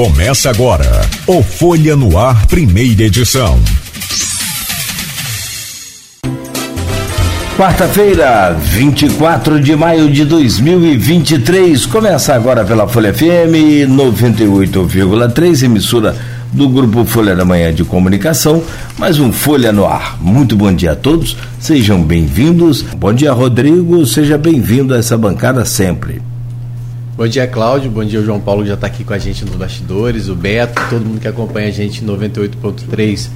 Começa agora o Folha no Ar, primeira edição. Quarta-feira, 24 de maio de 2023. Começa agora pela Folha FM 98,3, emissora do Grupo Folha da Manhã de Comunicação. Mais um Folha no Ar. Muito bom dia a todos, sejam bem-vindos. Bom dia, Rodrigo, seja bem-vindo a essa bancada sempre. Bom dia, Cláudio. Bom dia, João Paulo que já está aqui com a gente nos bastidores, o Beto, todo mundo que acompanha a gente em 98.3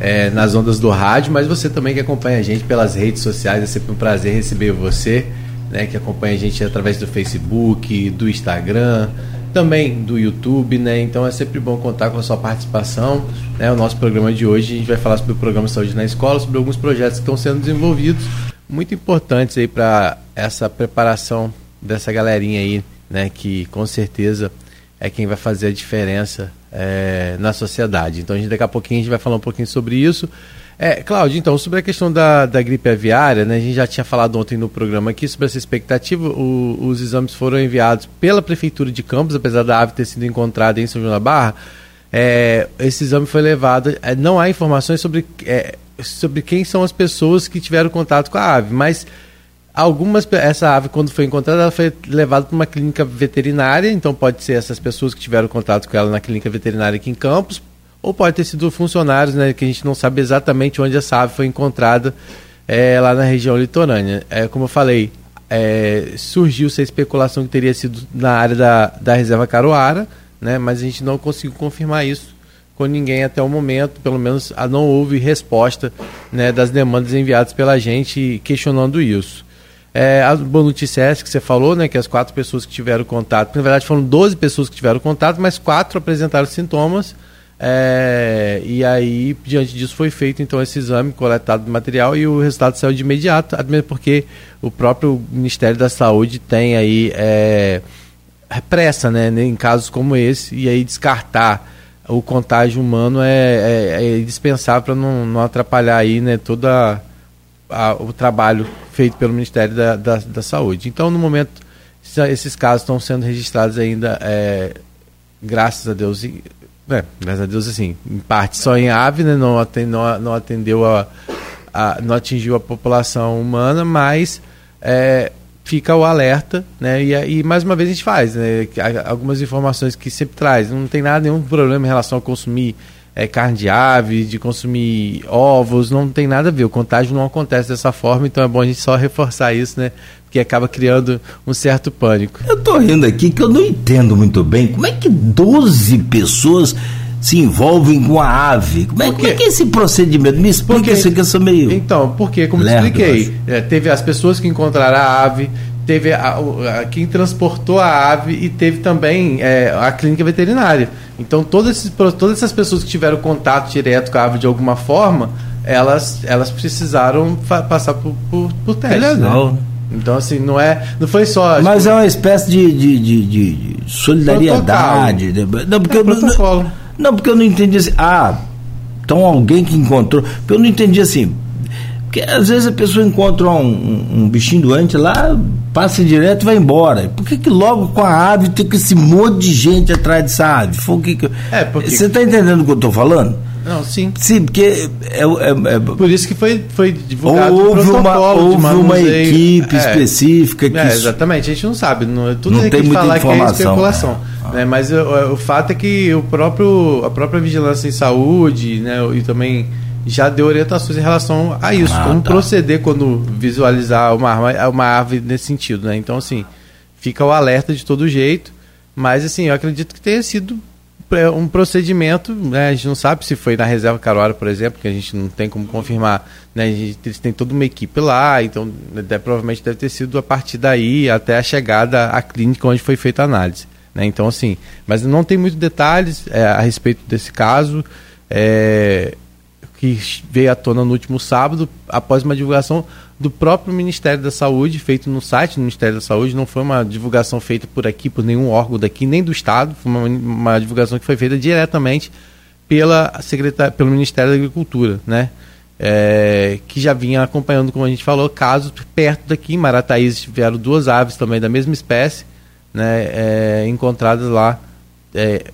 é, nas ondas do rádio, mas você também que acompanha a gente pelas redes sociais. É sempre um prazer receber você, né, que acompanha a gente através do Facebook, do Instagram, também do YouTube, né? Então é sempre bom contar com a sua participação. Né? O nosso programa de hoje a gente vai falar sobre o programa Saúde na Escola, sobre alguns projetos que estão sendo desenvolvidos, muito importantes aí para essa preparação dessa galerinha aí, né? Que com certeza é quem vai fazer a diferença é, na sociedade. Então a gente, daqui a pouquinho a gente vai falar um pouquinho sobre isso. É, Cláudio, então, sobre a questão da, da gripe aviária, né, a gente já tinha falado ontem no programa aqui sobre essa expectativa. O, os exames foram enviados pela Prefeitura de Campos, apesar da ave ter sido encontrada em São João da Barra. É, esse exame foi levado. É, não há informações sobre, é, sobre quem são as pessoas que tiveram contato com a ave, mas algumas essa ave quando foi encontrada ela foi levada para uma clínica veterinária então pode ser essas pessoas que tiveram contato com ela na clínica veterinária aqui em Campos ou pode ter sido funcionários né que a gente não sabe exatamente onde essa ave foi encontrada é, lá na região litorânea é como eu falei é, surgiu essa especulação que teria sido na área da, da reserva Caruara né mas a gente não conseguiu confirmar isso com ninguém até o momento, pelo menos não houve resposta né, das demandas enviadas pela gente questionando isso. É, a boa notícia é essa que você falou, né? Que as quatro pessoas que tiveram contato, na verdade foram 12 pessoas que tiveram contato, mas quatro apresentaram sintomas. É, e aí, diante disso, foi feito então esse exame coletado do material e o resultado saiu de imediato, mesmo porque o próprio Ministério da Saúde tem aí é, pressa, né, em casos como esse, e aí descartar o contágio humano é, é, é indispensável para não, não atrapalhar aí, né, toda a, o trabalho feito pelo Ministério da, da, da, Saúde. Então, no momento, esses casos estão sendo registrados ainda, é, graças a Deus, e, é, graças a Deus, assim, em parte só em ave, né, não, atendeu, não, atendeu a, a, não atingiu a população humana, mas é, fica o alerta, né? E, e, mais uma vez a gente faz, né? Algumas informações que sempre traz. Não tem nada, nenhum problema em relação a consumir é, carne de ave, de consumir ovos, não tem nada a ver. O contágio não acontece dessa forma, então é bom a gente só reforçar isso, né? Porque acaba criando um certo pânico. Eu tô rindo aqui que eu não entendo muito bem como é que 12 pessoas se envolvem com a ave. Como é, como é que é esse procedimento? Me explica porque, isso que eu sou meio. Então, porque, como expliquei, é, teve as pessoas que encontraram a ave, teve a, a, quem transportou a ave e teve também é, a clínica veterinária. Então, todas, esses, todas essas pessoas que tiveram contato direto com a ave de alguma forma, elas, elas precisaram passar por, por, por teste. Né? Legal. Né? Então, assim, não é. Não foi só. Mas tipo, é uma espécie de, de, de, de solidariedade. Protocolo. Não, porque é, eu, não, não, porque eu não entendi assim. Ah, então alguém que encontrou. Porque eu não entendi assim porque às vezes a pessoa encontra um, um, um bichinho doente lá, passa direto e vai embora. Por que, que logo com a ave tem que esse monte de gente atrás dessa ave? Foi o que, que... É, porque... Você está entendendo o que eu estou falando? Não, sim. Sim, porque é, é, é, por isso que foi, foi divulgado houve uma houve uma equipe é, específica que é, exatamente a gente não sabe não, tudo não tem, tem que muita falar informação. que é especulação ah. né, mas o, o, fato é que o próprio a própria vigilância em saúde né e também já deu orientações em relação a isso, ah, como tá. proceder quando visualizar uma, arma, uma árvore nesse sentido, né? Então, assim, fica o alerta de todo jeito, mas, assim, eu acredito que tenha sido é, um procedimento, né? A gente não sabe se foi na reserva Caruara, por exemplo, que a gente não tem como confirmar, né? A gente, eles têm toda uma equipe lá, então deve, provavelmente deve ter sido a partir daí até a chegada à clínica onde foi feita a análise. Né? Então, assim, mas não tem muitos detalhes é, a respeito desse caso. É, que veio à tona no último sábado, após uma divulgação do próprio Ministério da Saúde, feito no site do Ministério da Saúde. Não foi uma divulgação feita por aqui, por nenhum órgão daqui, nem do Estado. Foi uma, uma divulgação que foi feita diretamente pela secretar, pelo Ministério da Agricultura, né? É, que já vinha acompanhando, como a gente falou, casos perto daqui. Em Marataízes tiveram duas aves também da mesma espécie, né? É, encontradas lá. É,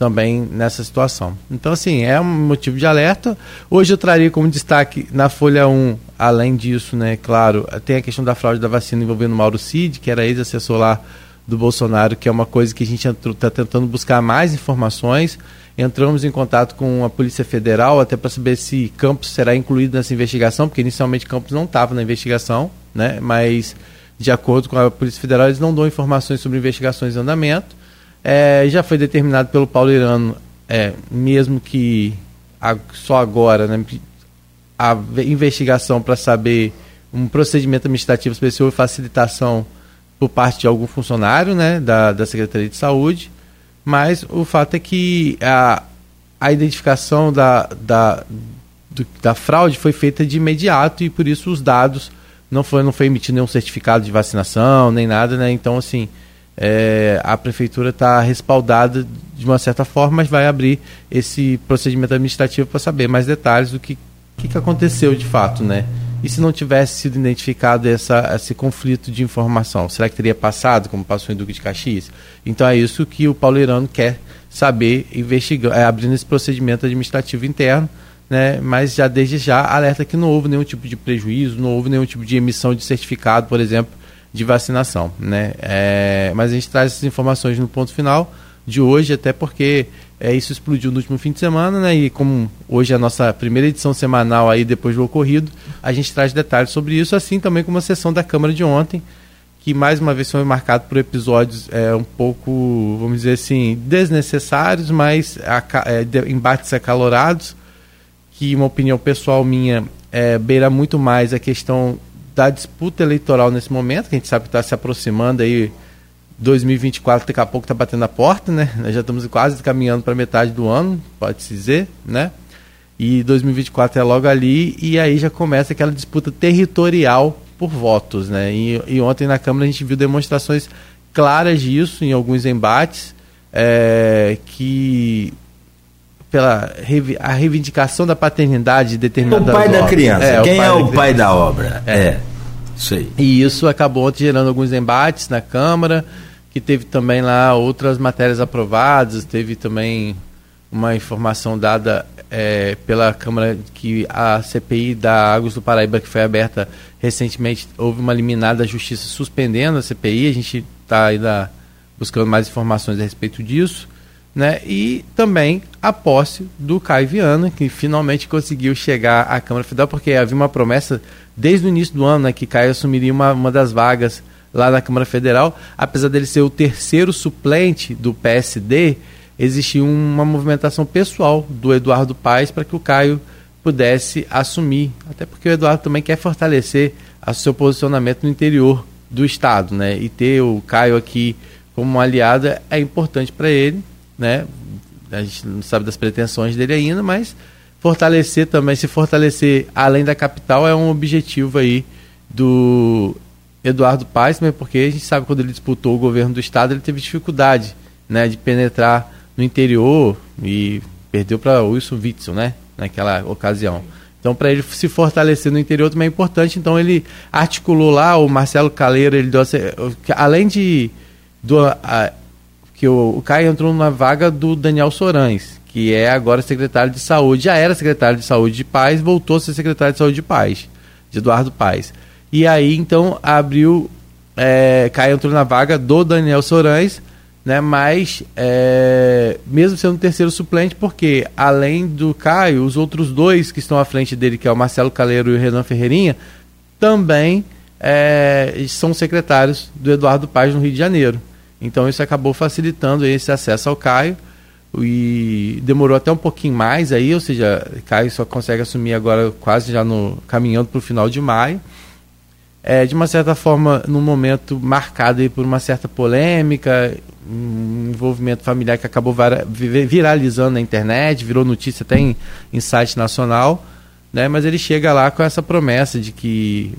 também nessa situação. Então, assim, é um motivo de alerta. Hoje eu traria como destaque na Folha 1, além disso, né, claro, tem a questão da fraude da vacina envolvendo Mauro Cid, que era ex-assessor lá do Bolsonaro, que é uma coisa que a gente está tentando buscar mais informações. Entramos em contato com a Polícia Federal até para saber se Campos será incluído nessa investigação, porque inicialmente Campos não estava na investigação, né, mas de acordo com a Polícia Federal, eles não dão informações sobre investigações em andamento. É, já foi determinado pelo Paulo Irano, é, mesmo que a, só agora, né, a investigação para saber um procedimento administrativo especial e facilitação por parte de algum funcionário né, da, da Secretaria de Saúde, mas o fato é que a, a identificação da, da, do, da fraude foi feita de imediato e por isso os dados não foi, não foi emitido nenhum certificado de vacinação, nem nada, né? Então, assim, é, a prefeitura está respaldada de uma certa forma, mas vai abrir esse procedimento administrativo para saber mais detalhes do que, que, que, aconteceu de fato, né? E se não tivesse sido identificado essa, esse conflito de informação, será que teria passado, como passou em Duque de Caxias? Então é isso que o Paulo Irano quer saber, investigando, é, abrindo esse procedimento administrativo interno né, mas já desde já alerta que não houve nenhum tipo de prejuízo, não houve nenhum tipo de emissão de certificado, por exemplo, de vacinação. Né? É, mas a gente traz essas informações no ponto final de hoje, até porque é, isso explodiu no último fim de semana, né? E como hoje é a nossa primeira edição semanal aí depois do ocorrido, a gente traz detalhes sobre isso, assim também como a sessão da Câmara de ontem, que mais uma vez foi marcado por episódios é, um pouco, vamos dizer assim, desnecessários, mas é, embates acalorados que uma opinião pessoal minha é, beira muito mais a questão da disputa eleitoral nesse momento, que a gente sabe que está se aproximando aí 2024 daqui a pouco está batendo a porta, né? Nós já estamos quase caminhando para metade do ano, pode-se dizer, né? E 2024 é logo ali, e aí já começa aquela disputa territorial por votos, né? E, e ontem na Câmara a gente viu demonstrações claras disso em alguns embates, é, que pela a reivindicação da paternidade de determinadas O pai obras. da criança. É, Quem é o pai da obra? É. é. Isso aí. E isso acabou gerando alguns embates na Câmara, que teve também lá outras matérias aprovadas, teve também uma informação dada é, pela Câmara que a CPI da Águas do Paraíba, que foi aberta recentemente, houve uma liminar da Justiça suspendendo a CPI, a gente está ainda buscando mais informações a respeito disso né? E também a posse do Caio Viana, que finalmente conseguiu chegar à Câmara Federal, porque havia uma promessa desde o início do ano né, que Caio assumiria uma, uma das vagas lá na Câmara Federal. Apesar dele ser o terceiro suplente do PSD, existia uma movimentação pessoal do Eduardo Paes para que o Caio pudesse assumir. Até porque o Eduardo também quer fortalecer o seu posicionamento no interior do Estado. Né? E ter o Caio aqui como um aliado é importante para ele né? A gente não sabe das pretensões dele ainda, mas fortalecer também, se fortalecer além da capital é um objetivo aí do Eduardo Paes, porque a gente sabe quando ele disputou o governo do estado, ele teve dificuldade, né, de penetrar no interior e perdeu para Wilson Witzel, né, naquela ocasião. Então, para ele se fortalecer no interior também é importante. Então, ele articulou lá o Marcelo Caleiro, ele deu, além de do, a, que o, o Caio entrou na vaga do Daniel Sorães, que é agora secretário de saúde, já era secretário de saúde de Paz, voltou a ser secretário de saúde de Paz, de Eduardo Paz. E aí então abriu, é, Caio entrou na vaga do Daniel Sorães, né, mas é, mesmo sendo terceiro suplente, porque além do Caio, os outros dois que estão à frente dele, que é o Marcelo Caleiro e o Renan Ferreirinha, também é, são secretários do Eduardo Paz no Rio de Janeiro. Então isso acabou facilitando esse acesso ao Caio e demorou até um pouquinho mais aí, ou seja, Caio só consegue assumir agora quase já no caminhando para o final de maio. É, de uma certa forma, num momento marcado aí por uma certa polêmica, um envolvimento familiar que acabou viralizando na internet, virou notícia até em, em site nacional, né? mas ele chega lá com essa promessa de que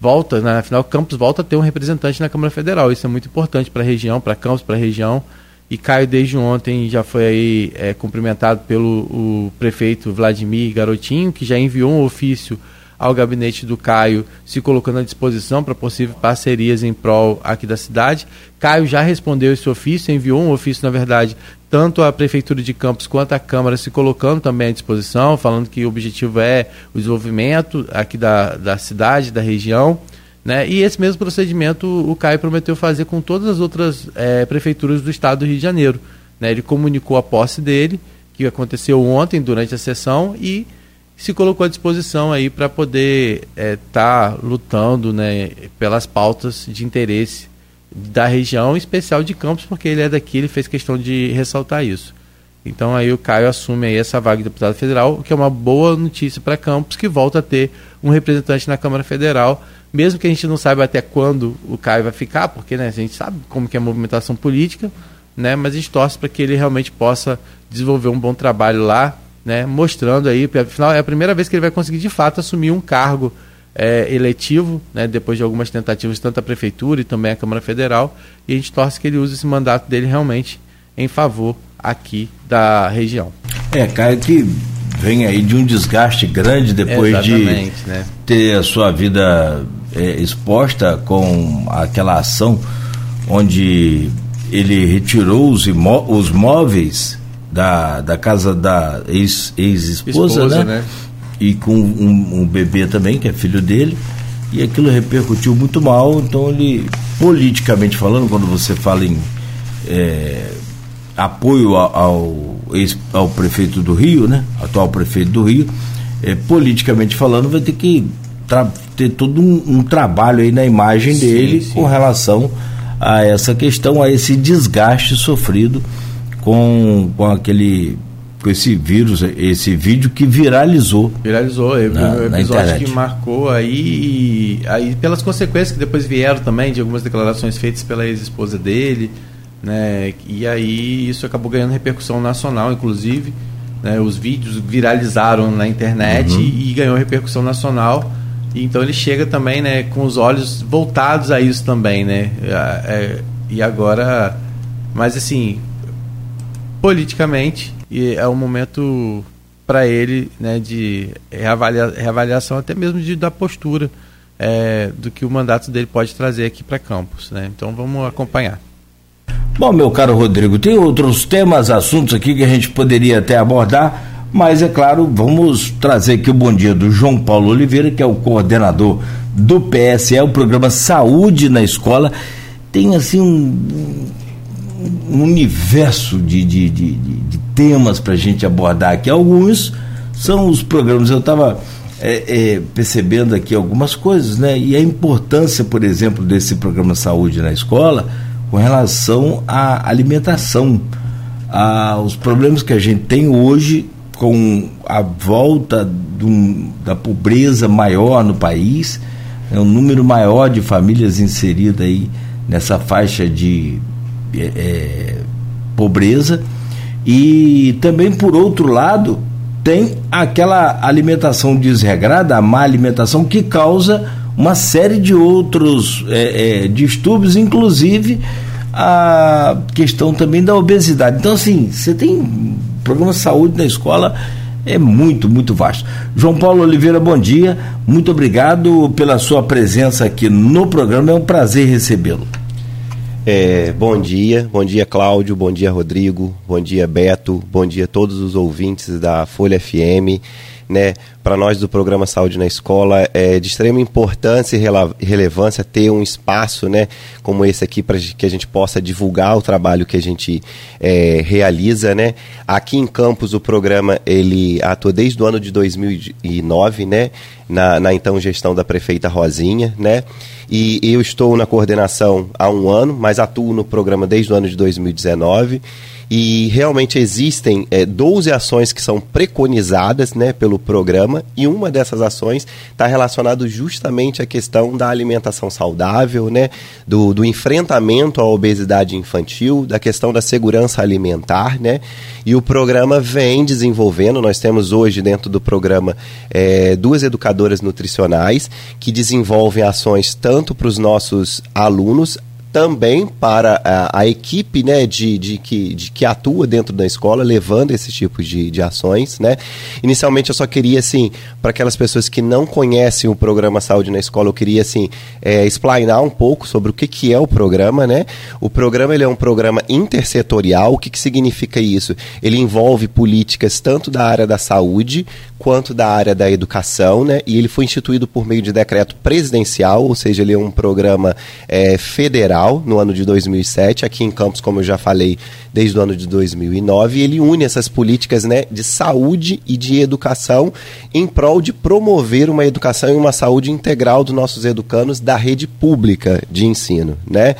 volta, né? afinal Campos volta a ter um representante na Câmara Federal. Isso é muito importante para a região, para Campos, para a região. E Caio desde ontem já foi aí é, cumprimentado pelo prefeito Vladimir Garotinho, que já enviou um ofício ao gabinete do Caio, se colocando à disposição para possíveis parcerias em prol aqui da cidade. Caio já respondeu esse ofício, enviou um ofício, na verdade, tanto à Prefeitura de Campos quanto à Câmara se colocando também à disposição, falando que o objetivo é o desenvolvimento aqui da, da cidade, da região. Né? E esse mesmo procedimento o Caio prometeu fazer com todas as outras é, prefeituras do estado do Rio de Janeiro. Né? Ele comunicou a posse dele, que aconteceu ontem durante a sessão, e se colocou à disposição aí para poder estar é, tá lutando né, pelas pautas de interesse da região, em especial de Campos, porque ele é daqui, ele fez questão de ressaltar isso. Então aí o Caio assume aí essa vaga de deputado federal, o que é uma boa notícia para Campos, que volta a ter um representante na Câmara Federal, mesmo que a gente não saiba até quando o Caio vai ficar, porque né, a gente sabe como que é a movimentação política, né, mas a gente torce para que ele realmente possa desenvolver um bom trabalho lá, né, mostrando aí, afinal é a primeira vez que ele vai conseguir de fato assumir um cargo é, eletivo, né, depois de algumas tentativas, tanto a Prefeitura e também a Câmara Federal, e a gente torce que ele use esse mandato dele realmente em favor aqui da região. É, Caio, que vem aí de um desgaste grande depois de né? ter a sua vida é, exposta com aquela ação onde ele retirou os, os móveis da, da casa da ex-esposa, ex né? né? E com um, um, bebê também, que é filho dele, e aquilo repercutiu muito mal, então ele, politicamente falando, quando você fala em é, apoio ao, ex, ao prefeito do Rio, né? Atual prefeito do Rio, é, politicamente falando, vai ter que ter todo um, um, trabalho aí na imagem sim, dele sim. com relação a essa questão, a esse desgaste sofrido com, com aquele com esse vírus, esse vídeo que viralizou. Viralizou, é na, o episódio que marcou aí, aí pelas consequências que depois vieram também de algumas declarações feitas pela ex-esposa dele, né? E aí isso acabou ganhando repercussão nacional, inclusive. Né, os vídeos viralizaram na internet uhum. e, e ganhou repercussão nacional. Então ele chega também, né, com os olhos voltados a isso também, né? É, é, e agora, mas assim, politicamente, é um momento para ele, né, de reavalia, reavaliação até mesmo de, da postura é, do que o mandato dele pode trazer aqui para Campos, né? Então vamos acompanhar. Bom, meu caro Rodrigo, tem outros temas, assuntos aqui que a gente poderia até abordar mas, é claro, vamos trazer aqui o bom dia do João Paulo Oliveira, que é o coordenador do PSE, o programa Saúde na Escola. Tem, assim, um, um universo de, de, de, de temas para a gente abordar aqui. Alguns são os programas. Eu estava é, é, percebendo aqui algumas coisas, né? E a importância, por exemplo, desse programa Saúde na Escola com relação à alimentação. Os problemas que a gente tem hoje com a volta do, da pobreza maior no país, é um número maior de famílias inseridas aí nessa faixa de é, é, pobreza e também por outro lado tem aquela alimentação desregrada, a má alimentação que causa uma série de outros é, é, distúrbios, inclusive a questão também da obesidade. Então assim, você tem programa Saúde na Escola é muito, muito vasto. João Paulo Oliveira, bom dia. Muito obrigado pela sua presença aqui no programa. É um prazer recebê-lo. É, bom dia, bom dia Cláudio, bom dia Rodrigo, bom dia Beto, bom dia a todos os ouvintes da Folha FM né, para nós do programa Saúde na Escola é de extrema importância e relevância ter um espaço, né, como esse aqui para que a gente possa divulgar o trabalho que a gente é, realiza, né. Aqui em Campos o programa ele atua desde o ano de 2009, né, na, na então gestão da prefeita Rosinha, né. E eu estou na coordenação há um ano, mas atuo no programa desde o ano de 2019 e realmente existem é, 12 ações que são preconizadas né, pelo programa. E uma dessas ações está relacionada justamente à questão da alimentação saudável, né, do, do enfrentamento à obesidade infantil, da questão da segurança alimentar, né, e o programa vem desenvolvendo, nós temos hoje dentro do programa é, duas educadoras nutricionais que desenvolvem ações tanto para os nossos alunos também para a, a equipe né, de, de, que, de que atua dentro da escola, levando esse tipo de, de ações. Né? Inicialmente eu só queria, assim, para aquelas pessoas que não conhecem o programa Saúde na Escola, eu queria assim, é, um pouco sobre o que, que é o programa. Né? O programa ele é um programa intersetorial. O que, que significa isso? Ele envolve políticas tanto da área da saúde quanto da área da educação, né? E ele foi instituído por meio de decreto presidencial, ou seja, ele é um programa é, federal no ano de 2007, aqui em Campos, como eu já falei, desde o ano de 2009, e ele une essas políticas, né, de saúde e de educação em prol de promover uma educação e uma saúde integral dos nossos educandos da rede pública de ensino, né?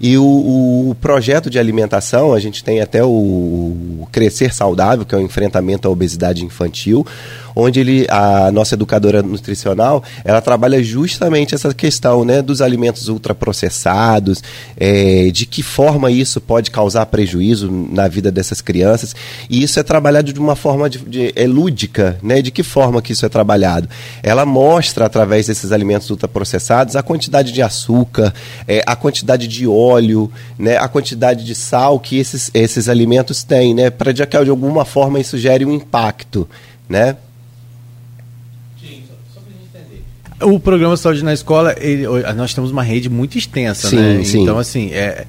E o, o, projeto de alimentação, a gente tem até o Crescer Saudável, que é o enfrentamento à obesidade infantil, onde ele, a nossa educadora nutricional, ela trabalha justamente essa questão né, dos alimentos ultraprocessados, é, de que forma isso pode causar prejuízo na vida dessas crianças. E isso é trabalhado de uma forma de, de, é lúdica, né? De que forma que isso é trabalhado? Ela mostra, através desses alimentos ultraprocessados, a quantidade de açúcar, é, a quantidade de óleo, né, a quantidade de sal que esses, esses alimentos têm, né? Para de, de alguma forma isso gere um impacto, né? O programa Saúde na Escola, ele, nós temos uma rede muito extensa, sim, né? Sim. Então, assim, é,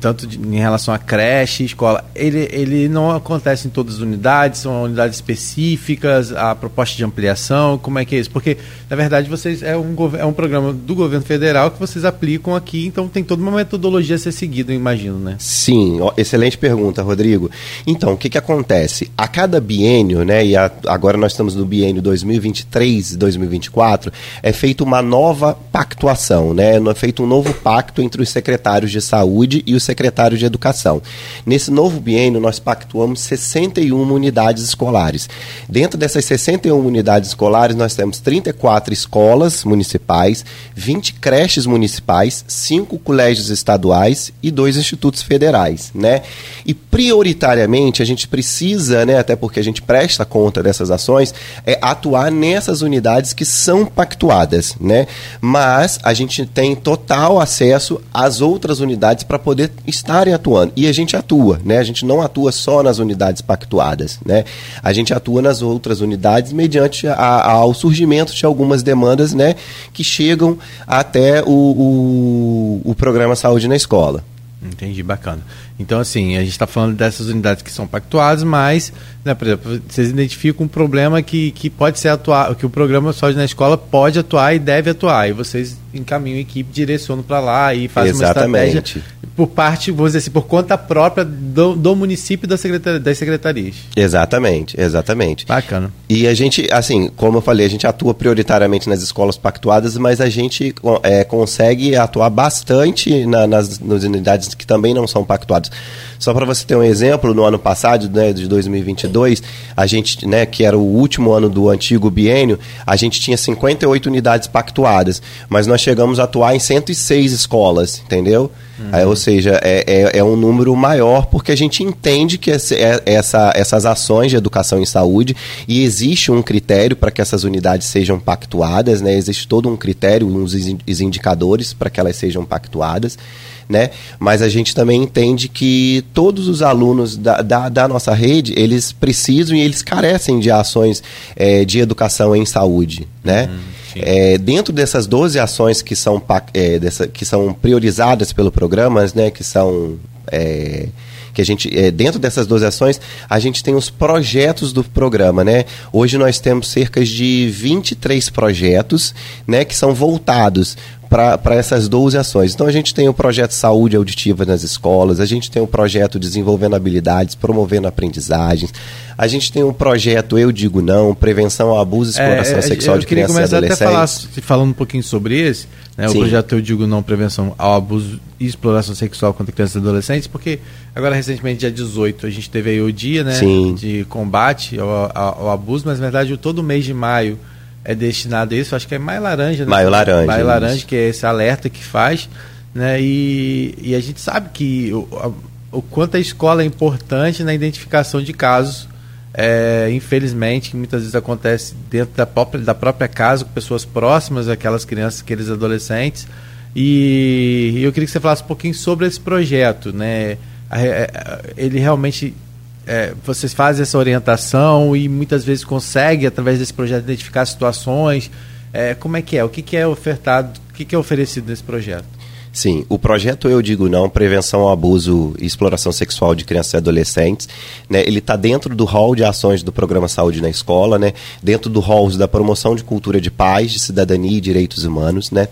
tanto de, em relação a creche, escola, ele, ele não acontece em todas as unidades, são unidades específicas, a proposta de ampliação, como é que é isso? Porque, na verdade, vocês é um, é um programa do governo federal que vocês aplicam aqui, então tem toda uma metodologia a ser seguida, imagino, né? Sim, excelente pergunta, Rodrigo. Então, o que, que acontece? A cada biênio, né, e a, agora nós estamos no biênio 2023 e 2024, é feita uma nova pactuação, né? É feito um novo pacto entre os secretários de saúde e o secretário de Educação. Nesse novo biênio, nós pactuamos 61 unidades escolares. Dentro dessas 61 unidades escolares, nós temos 34 escolas municipais, 20 creches municipais, 5 colégios estaduais e dois institutos federais, né? E prioritariamente a gente precisa, né, até porque a gente presta conta dessas ações, é atuar nessas unidades que são pactuadas, né? Mas a gente tem total acesso às outras unidades para poder poder estarem atuando. E a gente atua, né? A gente não atua só nas unidades pactuadas, né? A gente atua nas outras unidades mediante a, a, ao surgimento de algumas demandas, né? Que chegam até o, o, o programa Saúde na Escola. Entendi, bacana. Então, assim, a gente está falando dessas unidades que são pactuadas, mas, né, por exemplo, vocês identificam um problema que, que pode ser atuar, que o programa Saúde na Escola pode atuar e deve atuar, e vocês encaminham a equipe, direcionam para lá e fazem Exatamente. uma estratégia por parte, vamos dizer assim, por conta própria do, do município da secretaria, das secretarias. Exatamente, exatamente. Bacana. E a gente, assim, como eu falei, a gente atua prioritariamente nas escolas pactuadas, mas a gente é, consegue atuar bastante na, nas, nas unidades que também não são pactuadas. Só para você ter um exemplo, no ano passado, né, de 2022, a gente, né, que era o último ano do antigo biênio, a gente tinha 58 unidades pactuadas, mas nós chegamos a atuar em 106 escolas, entendeu? Uhum. Aí, ou seja, é, é, é, um número maior porque a gente entende que essa, é, essa, essas ações de educação em saúde e existe um critério para que essas unidades sejam pactuadas, né? existe todo um critério, uns indicadores para que elas sejam pactuadas né? Mas a gente também entende que todos os alunos da, da, da nossa rede, eles precisam e eles carecem de ações é, de educação em saúde, né? Uhum. É, dentro dessas 12 ações que são, é, dessa, que são priorizadas pelo programa, né, que são é, que a gente é, dentro dessas 12 ações a gente tem os projetos do programa, né? Hoje nós temos cerca de 23 projetos, né, que são voltados para essas 12 ações. Então a gente tem o projeto Saúde Auditiva nas escolas, a gente tem o projeto Desenvolvendo Habilidades, Promovendo Aprendizagens, a gente tem o projeto Eu Digo Não, Prevenção ao Abuso e Exploração é, Sexual de Crianças e Adolescentes. Eu queria começar até falar, falando um pouquinho sobre esse, né, o projeto Eu Digo Não, Prevenção ao Abuso e Exploração Sexual contra Crianças e Adolescentes, porque agora recentemente, dia 18, a gente teve aí o dia né, de combate ao, ao, ao abuso, mas na verdade todo mês de maio é destinado a isso, acho que é Maio Laranja, né? Maio Laranja. Maio Laranja, que é esse alerta que faz, né? E, e a gente sabe que o, a, o quanto a escola é importante na identificação de casos, é, infelizmente, que muitas vezes acontece dentro da própria, da própria casa, com pessoas próximas, aquelas crianças, aqueles adolescentes, E eu queria que você falasse um pouquinho sobre esse projeto, né? Ele realmente é, vocês fazem essa orientação e muitas vezes conseguem, através desse projeto, identificar situações. É, como é que é? O que, que é ofertado, o que, que é oferecido nesse projeto? Sim, o projeto Eu Digo Não, Prevenção ao Abuso e Exploração Sexual de Crianças e Adolescentes, né, ele está dentro do rol de ações do Programa Saúde na Escola, né, dentro do rol da promoção de cultura de paz, de cidadania e direitos humanos. Né,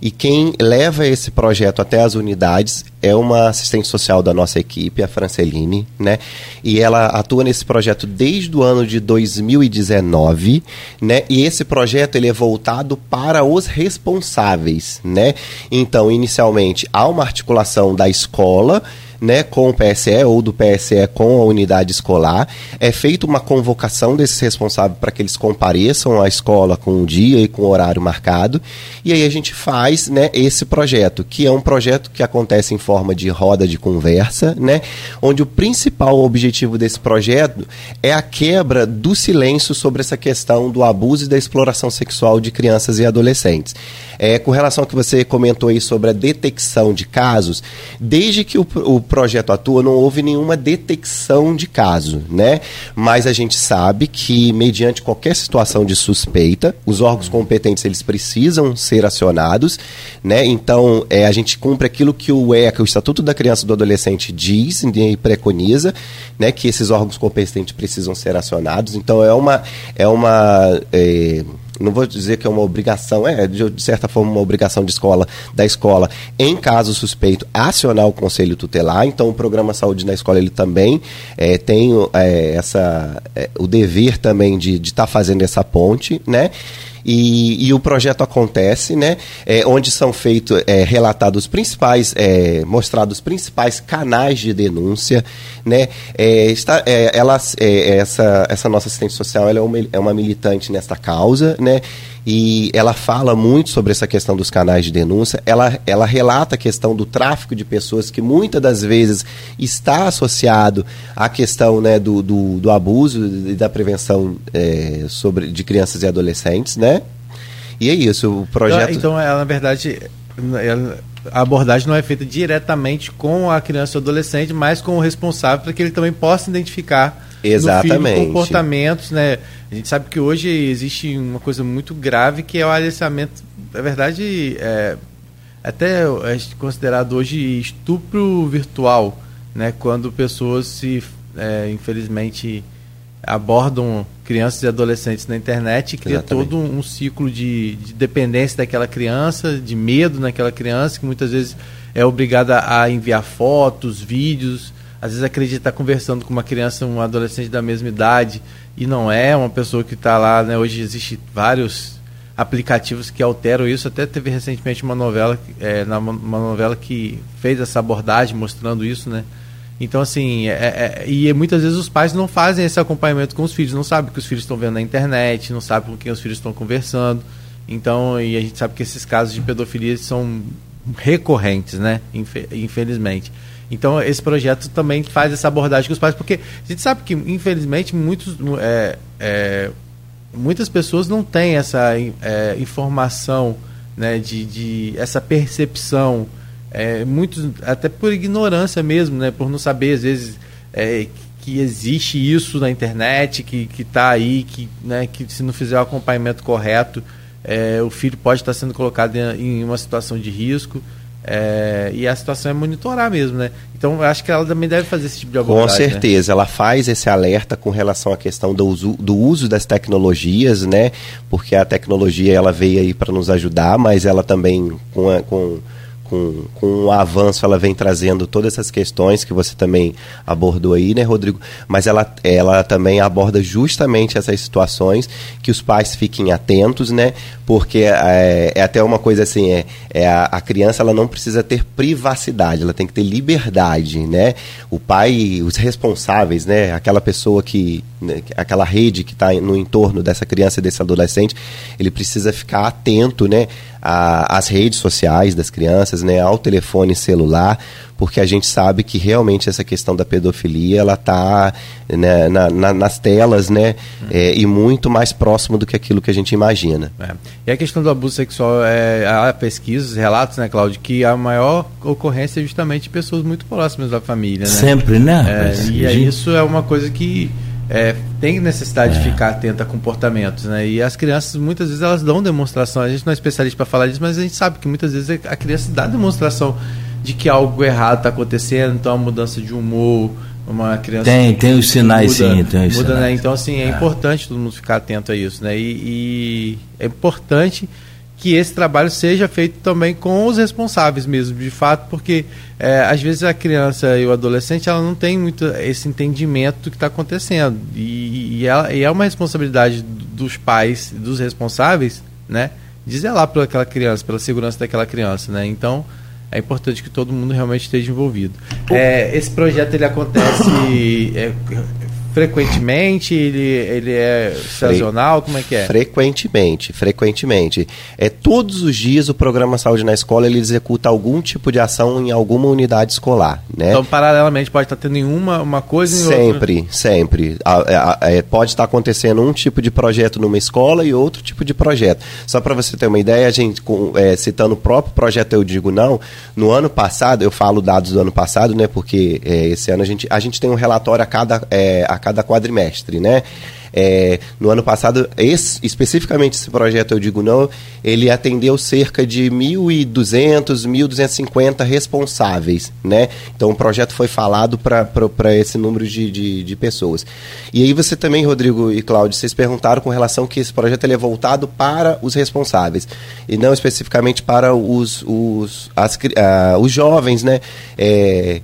e quem leva esse projeto até as unidades é uma assistente social da nossa equipe, a Franceline, né, e ela atua nesse projeto desde o ano de 2019, né, e esse projeto ele é voltado para os responsáveis. Né, então, inicialmente, inicialmente há uma articulação da escola né, com o PSE ou do PSE com a unidade escolar. É feita uma convocação desses responsáveis para que eles compareçam à escola com o dia e com o horário marcado. E aí a gente faz né, esse projeto, que é um projeto que acontece em forma de roda de conversa, né, onde o principal objetivo desse projeto é a quebra do silêncio sobre essa questão do abuso e da exploração sexual de crianças e adolescentes. É, com relação ao que você comentou aí sobre a detecção de casos, desde que o, o projeto atua, não houve nenhuma detecção de caso, né? Mas a gente sabe que, mediante qualquer situação de suspeita, os órgãos competentes eles precisam ser acionados, né? Então, é, a gente cumpre aquilo que o ECA, o Estatuto da Criança e do Adolescente, diz e preconiza, né? Que esses órgãos competentes precisam ser acionados. Então, é uma. É uma é, não vou dizer que é uma obrigação, é de certa forma uma obrigação de escola, da escola, em caso suspeito, acionar o conselho tutelar. Então, o programa Saúde na Escola ele também é, tem é, essa, é, o dever também de estar tá fazendo essa ponte, né? E, e, o projeto acontece, né? É, onde são feitos, é, relatados os principais, é, mostrados os principais canais de denúncia, né? É, está, é, ela, é, essa, essa nossa assistente social ela é, uma, é uma militante nesta causa, né? E ela fala muito sobre essa questão dos canais de denúncia. Ela, ela relata a questão do tráfico de pessoas, que muitas das vezes está associado à questão né, do, do, do abuso e da prevenção é, sobre, de crianças e adolescentes, né? E é isso, o projeto... Então, então ela, na verdade, ela, a abordagem não é feita diretamente com a criança ou adolescente, mas com o responsável para que ele também possa identificar Exatamente. comportamentos, né? A gente sabe que hoje existe uma coisa muito grave que é o aliciamento. Na verdade, é, até é considerado hoje estupro virtual, né? Quando pessoas se, é, infelizmente, abordam crianças e adolescentes na internet e cria Exatamente. todo um, ciclo de, de, dependência daquela criança, de medo naquela criança, que muitas vezes é obrigada a enviar fotos, vídeos, às vezes acredita estar conversando com uma criança, um adolescente da mesma idade e não é uma pessoa que está lá, né? Hoje existe vários aplicativos que alteram isso. Até teve recentemente uma novela, é, uma novela que fez essa abordagem mostrando isso, né? Então, assim, é, é, e muitas vezes os pais não fazem esse acompanhamento com os filhos, não sabem o que os filhos estão vendo na internet, não sabem com quem os filhos estão conversando. Então, e a gente sabe que esses casos de pedofilia são recorrentes, né? Infelizmente. Então, esse projeto também faz essa abordagem com os pais, porque a gente sabe que, infelizmente, muitos, é, é, muitas pessoas não têm essa é, informação, né, de, de essa percepção, é, muitos, até por ignorância mesmo, né, por não saber, às vezes, é, que existe isso na internet, que está aí, que, né, que se não fizer o acompanhamento correto, é, o filho pode estar sendo colocado em, em uma situação de risco. É, e a situação é monitorar mesmo, né? Então eu acho que ela também deve fazer esse tipo de abordagem. Com né? certeza, né? ela faz esse alerta com relação à questão do uso, do uso das tecnologias, né? Porque a tecnologia ela veio aí para nos ajudar, mas ela também com, a, com com, com o avanço, ela vem trazendo todas essas questões que você também abordou aí, né, Rodrigo? Mas ela, ela também aborda justamente essas situações que os pais fiquem atentos, né? Porque é, é até uma coisa assim, é, é a, a, criança ela não precisa ter privacidade, ela tem que ter liberdade, né? O pai, os responsáveis, né? Aquela pessoa que, né, aquela rede que está no entorno dessa criança e desse adolescente, ele precisa ficar atento, né? A, as redes sociais das crianças, né, ao telefone celular, porque a gente sabe que realmente essa questão da pedofilia ela está né, na, na, nas telas, né, uhum. é, e muito mais próximo do que aquilo que a gente imagina. É. E a questão do abuso sexual, é, há pesquisas, relatos, né, Cláudio, que a maior ocorrência é justamente de pessoas muito próximas da família, né? Sempre, né? É, e aí isso é uma coisa que é, tem necessidade é. de ficar atenta a comportamentos, né? E as crianças muitas vezes elas dão demonstração. A gente não é especialista para falar disso, mas a gente sabe que muitas vezes a criança dá demonstração de que algo errado está acontecendo, então a mudança de humor, uma criança tem tem os sinais muda, sim, tem os muda, sinais. Né? Então assim é, é, importante todo mundo ficar atento a isso, né? E, e é importante que esse trabalho seja feito também com os responsáveis mesmo, de fato, porque é, às vezes a criança e o adolescente ela não tem muito esse entendimento do que está acontecendo e, e, ela, e, é uma responsabilidade dos pais, dos responsáveis, né, de zelar por aquela criança, pela segurança daquela criança, né? Então é importante que todo mundo realmente esteja envolvido. É, esse projeto ele acontece é, frequentemente? Ele, ele é sazonal? Como é que é? Frequentemente, frequentemente. É, todos os dias o programa Saúde na Escola ele executa algum tipo de ação em alguma unidade escolar. Né? Então, paralelamente, pode estar tendo uma, uma coisa e Sempre, outra. sempre. A, a, a, é, pode estar acontecendo um tipo de projeto numa escola e outro tipo de projeto. Só para você ter uma ideia, a gente, com, é, citando o próprio projeto Eu Digo Não, no ano passado, eu falo dados do ano passado, né? Porque é, esse ano a gente, a gente tem um relatório a cada, é, a cada quadrimestre, né? É, no ano passado, esse, especificamente esse projeto Eu Digo Não, ele atendeu cerca de 1.200, 1.250 responsáveis, né? Então o projeto foi falado para esse número de, de, de, pessoas. E aí você também, Rodrigo e Cláudio, vocês perguntaram com relação que esse projeto ele é voltado para os responsáveis, e não especificamente para os, os, as, uh, os jovens, né? É,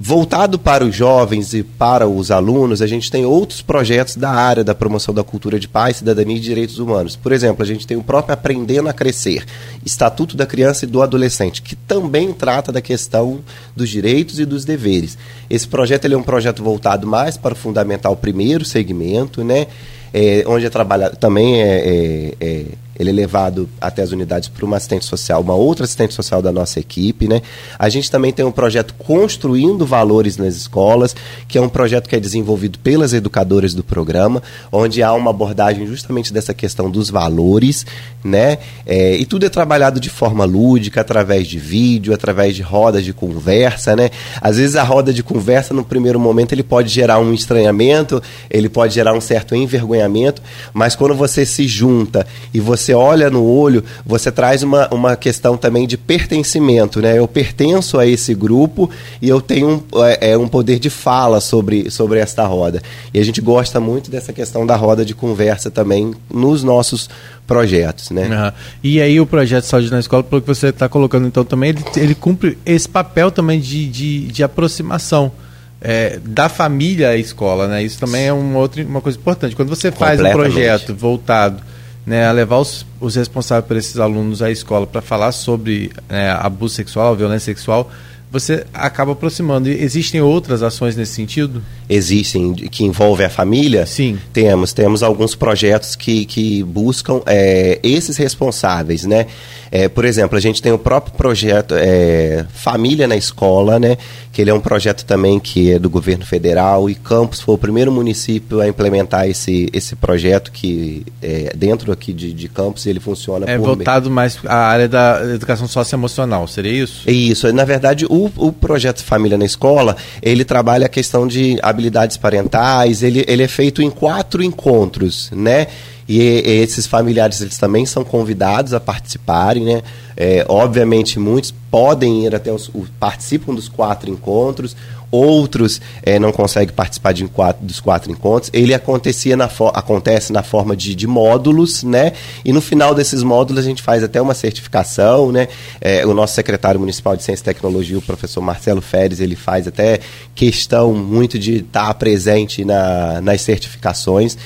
Voltado para os jovens e para os alunos, a gente tem outros projetos da área da promoção da cultura de paz, cidadania e direitos humanos. Por exemplo, a gente tem o próprio Aprendendo a Crescer, Estatuto da Criança e do Adolescente, que também trata da questão dos direitos e dos deveres. Esse projeto ele é um projeto voltado mais para o fundamental primeiro segmento, né? É, onde é trabalhado também é, é, é ele é levado até as unidades por uma assistente social, uma outra assistente social da nossa equipe, né? A gente também tem um projeto Construindo Valores nas Escolas, que é um projeto que é desenvolvido pelas educadoras do programa, onde há uma abordagem justamente dessa questão dos valores, né? É, e tudo é trabalhado de forma lúdica, através de vídeo, através de rodas de conversa, né? Às vezes a roda de conversa, no primeiro momento, ele pode gerar um estranhamento, ele pode gerar um certo envergonhamento, mas quando você se junta e você você olha no olho, você traz uma, uma questão também de pertencimento, né? Eu pertenço a esse grupo e eu tenho um, é, é, um poder de fala sobre, sobre esta roda. E a gente gosta muito dessa questão da roda de conversa também nos nossos projetos, né? E aí o projeto Saúde na Escola, pelo que você está colocando então também, ele, ele cumpre esse papel também de, de, de aproximação. É, da família à escola, né? Isso também é uma, outra, uma coisa importante. Quando você faz um projeto voltado né, a levar os, os responsáveis por esses alunos à escola para falar sobre né, abuso sexual, violência sexual, você acaba aproximando. Existem outras ações nesse sentido? Existem, que envolvem a família? Sim. Temos, temos alguns projetos que, que buscam é, esses responsáveis, né? É, por exemplo, a gente tem o próprio projeto é, Família na Escola, né? Que ele é um projeto também que é do governo federal e Campos foi o primeiro município a implementar esse, esse projeto que é, dentro aqui de, de Campos ele funciona. É voltado mais à área da educação socioemocional, seria isso? É isso. Na verdade, o, o projeto Família na Escola ele trabalha a questão de habilidades parentais. Ele, ele é feito em quatro encontros, né? E, e esses familiares eles também são convidados a participarem, né? É, obviamente muitos podem ir até os, o, participam dos quatro encontros, outros é, não conseguem participar de quatro, dos quatro encontros. Ele acontecia na acontece na forma de, de, módulos, né? E no final desses módulos a gente faz até uma certificação, né? É, o nosso secretário municipal de Ciência e Tecnologia, o professor Marcelo Feres, ele faz até questão muito de estar presente na, nas certificações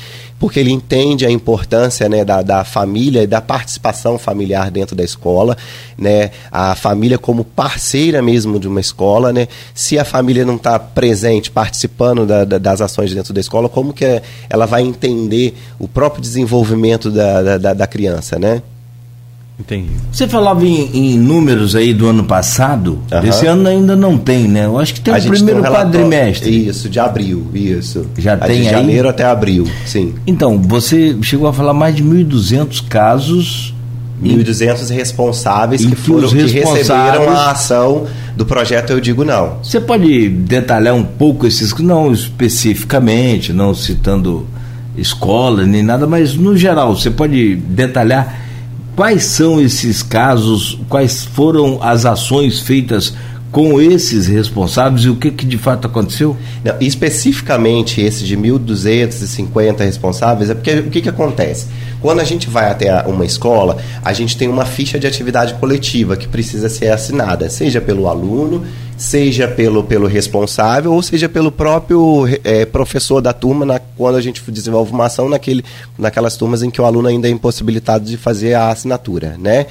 porque ele entende a importância né, da, da família e da participação familiar dentro da escola, né, a família como parceira mesmo de uma escola, né, se a família não está presente, participando da, da, das ações dentro da escola, como que ela vai entender o próprio desenvolvimento da, da, da criança, né? Entendi. Você falava em, em, números aí do ano passado. Uhum. Esse ano ainda não tem, né? Eu acho que tem a o primeiro tem um quadrimestre. Isso, de abril, isso. Já a tem de aí? janeiro até abril, sim. Então, você chegou a falar mais de 1.200 casos 1.200 responsáveis que, foram, que receberam a ação do projeto Eu Digo Não. Você pode detalhar um pouco esses, não especificamente, não citando escola nem nada, mas no geral, você pode detalhar quais são esses casos, quais foram as ações feitas com esses responsáveis e o que, que de fato aconteceu? Não, especificamente esse de 1.250 responsáveis, é porque o que, que acontece? Quando a gente vai até uma escola, a gente tem uma ficha de atividade coletiva que precisa ser assinada, seja pelo aluno, seja pelo, pelo responsável ou seja pelo próprio é, professor da turma na, quando a gente desenvolve uma ação naquele, naquelas turmas em que o aluno ainda é impossibilitado de fazer a assinatura, né?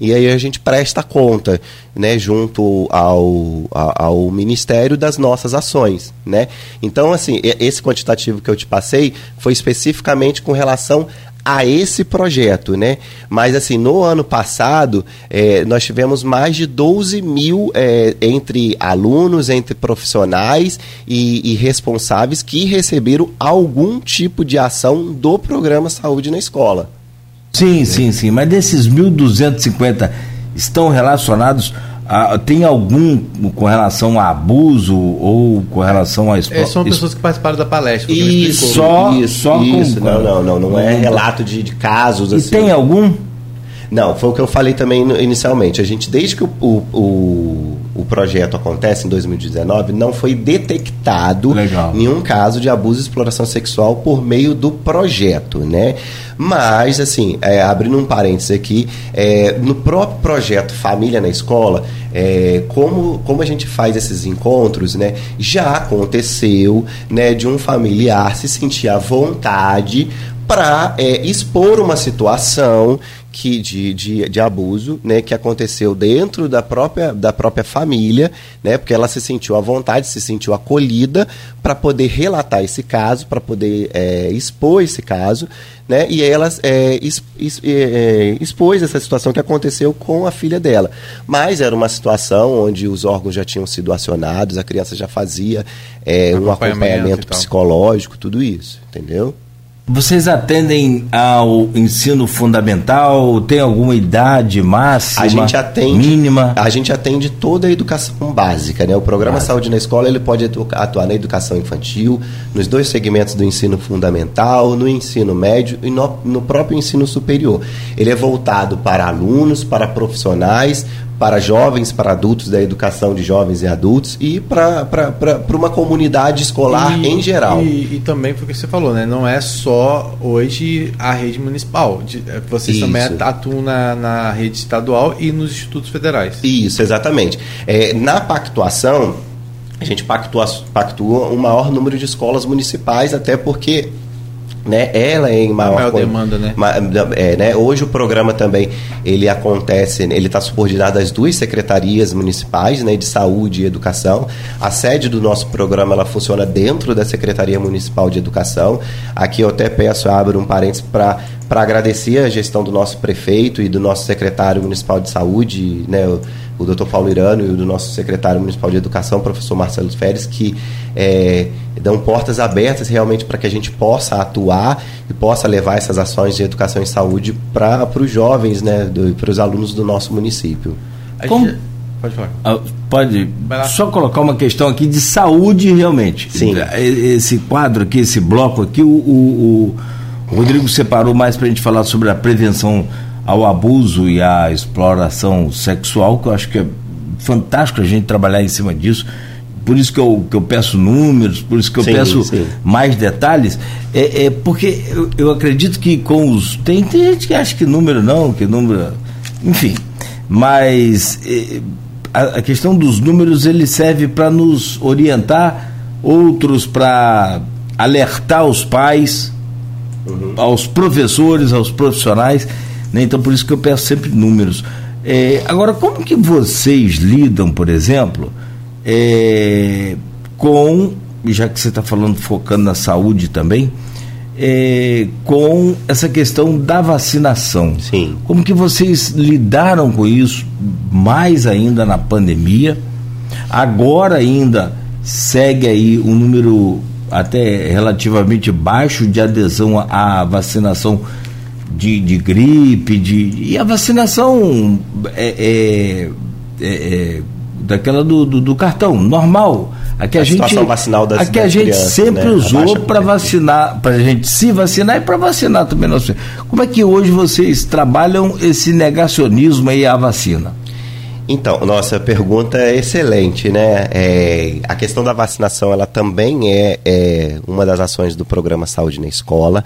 E aí a gente presta conta, né, junto ao, ao, ao Ministério das nossas ações, né? Então, assim, esse quantitativo que eu te passei foi especificamente com relação a esse projeto, né? Mas assim, no ano passado, é, nós tivemos mais de 12 mil é, entre alunos, entre profissionais e, e, responsáveis que receberam algum tipo de ação do programa Saúde na Escola. Sim, sim, sim. Mas desses 1.250 estão relacionados ah, tem algum com relação a abuso ou com relação a é, São pessoas que participaram da palestra. E só, isso, só isso. Com... Não, não, não, não é relato de, de casos e assim. E tem algum? Não, foi o que eu falei também inicialmente. A gente, desde que o, o, o projeto acontece em 2019, não foi detectado Legal. nenhum caso de abuso e exploração sexual por meio do projeto, né? Mas, assim, é, abrindo um parênteses aqui, é, no próprio projeto Família na Escola, é, como, como a gente faz esses encontros, né? Já aconteceu, né, de um familiar se sentir à vontade para é, expor uma situação que de, de, de, abuso, né, que aconteceu dentro da própria, da própria família, né, porque ela se sentiu à vontade, se sentiu acolhida para poder relatar esse caso, para poder é, expor esse caso, né, e ela é, es, es, é, expôs essa situação que aconteceu com a filha dela. Mas era uma situação onde os órgãos já tinham sido acionados, a criança já fazia é, um acompanhamento psicológico, tudo isso, entendeu? Vocês atendem ao ensino fundamental? Tem alguma idade máxima? A gente atende mínima. A gente atende toda a educação básica, né? O programa Básico. Saúde na Escola ele pode atuar na educação infantil, nos dois segmentos do ensino fundamental, no ensino médio e no, no próprio ensino superior. Ele é voltado para alunos, para profissionais, para jovens, para adultos da educação de jovens e adultos e para uma comunidade escolar e, em geral. E, e, também foi o que você falou, né? Não é só hoje a rede municipal. É, vocês Isso. também atuam na, na rede estadual e nos institutos federais. Isso, exatamente. É, na pactuação, a gente pactua, pactua um maior número de escolas municipais, até porque né? Ela é em maior, maior demanda, né? É, né? Hoje o programa também ele acontece, ele está subordinado às duas secretarias municipais, né, de saúde e educação. A sede do nosso programa ela funciona dentro da secretaria municipal de educação. Aqui eu até peço abro um parênteses para para agradecer a gestão do nosso prefeito e do nosso secretário municipal de saúde, né? O doutor Paulo Irano e o do nosso secretário municipal de educação, professor Marcelo Férez, que é, dão portas abertas realmente para que a gente possa atuar e possa levar essas ações de educação e saúde para os jovens, né, para os alunos do nosso município. Como... Pode falar. Ah, pode. Só colocar uma questão aqui de saúde realmente. Sim. Esse quadro aqui, esse bloco aqui, o, o, o Rodrigo separou mais para a gente falar sobre a prevenção ao abuso e à exploração sexual, que eu acho que é fantástico a gente trabalhar em cima disso. Por isso que eu, que eu peço números, por isso que eu sim, peço sim. mais detalhes, é, é porque eu, eu, acredito que com os. Tem, tem gente que acha que número não, que número. Enfim. Mas é, a, a questão dos números ele serve para nos orientar, outros para alertar os pais, uhum. aos professores, aos profissionais né? Então, por isso que eu peço sempre números. É, agora, como que vocês lidam, por exemplo, é, com, já que você está falando, focando na saúde também, é, com essa questão da vacinação. Sim. Como que vocês lidaram com isso, mais ainda na pandemia? Agora ainda segue aí um número até relativamente baixo de adesão à vacinação de, de gripe, de, e a vacinação é, é, é, é daquela do, do, do, cartão, normal. A que a, a gente, vacinal das, a que a gente crianças, sempre né? usou para vacinar, para a gente se vacinar e para vacinar também. Nosso. Como é que hoje vocês trabalham esse negacionismo aí à vacina? Então, nossa pergunta é excelente, né? É, a questão da vacinação, ela também é, é uma das ações do programa Saúde na Escola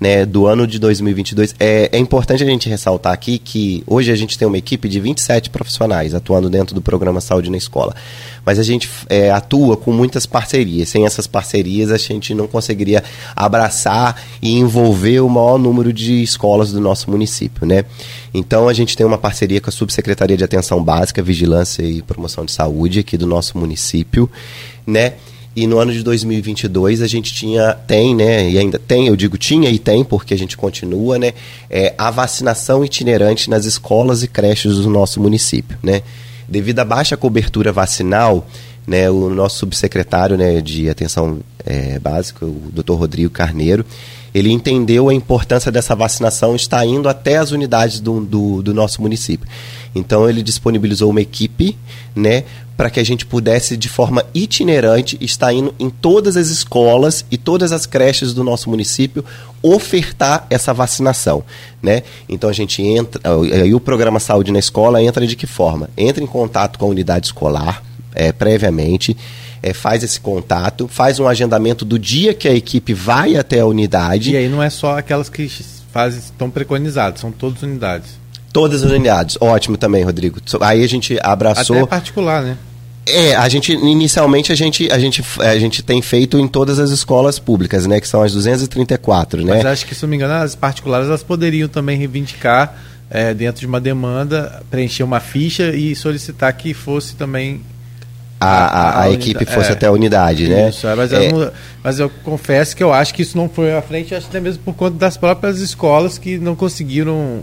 né, do ano de 2022. É, é importante a gente ressaltar aqui que hoje a gente tem uma equipe de 27 profissionais atuando dentro do programa Saúde na Escola. Mas a gente é, atua com muitas parcerias. Sem essas parcerias, a gente não conseguiria abraçar e envolver o maior número de escolas do nosso município. Né? Então, a gente tem uma parceria com a Subsecretaria de Atenção Básica, Vigilância e Promoção de Saúde aqui do nosso município. Né? E no ano de 2022 a gente tinha, tem, né, e ainda tem, eu digo tinha e tem, porque a gente continua, né, é, a vacinação itinerante nas escolas e creches do nosso município, né. Devido à baixa cobertura vacinal, né, o nosso subsecretário né, de atenção é, básica, o Dr. Rodrigo Carneiro, ele entendeu a importância dessa vacinação está indo até as unidades do, do, do nosso município. Então ele disponibilizou uma equipe, né, para que a gente pudesse de forma itinerante estar indo em todas as escolas e todas as creches do nosso município ofertar essa vacinação, né? Então a gente entra, aí o programa Saúde na Escola entra de que forma? Entra em contato com a unidade escolar é, previamente é, faz esse contato, faz um agendamento do dia que a equipe vai até a unidade. E aí não é só aquelas que fazem, estão preconizadas, são todas unidades. Todas as unidades. Ótimo também, Rodrigo. Aí a gente abraçou. Até particular, né? É, a gente inicialmente a gente, a gente a gente tem feito em todas as escolas públicas, né, que são as 234, né? Mas acho que se não me engano, as particulares elas poderiam também reivindicar é, dentro de uma demanda, preencher uma ficha e solicitar que fosse também a, a, a, equipe fosse é, até a unidade, né? Isso, é, mas, é. eu, mas eu confesso que eu acho que isso não foi à frente, acho até mesmo por conta das próprias escolas que não conseguiram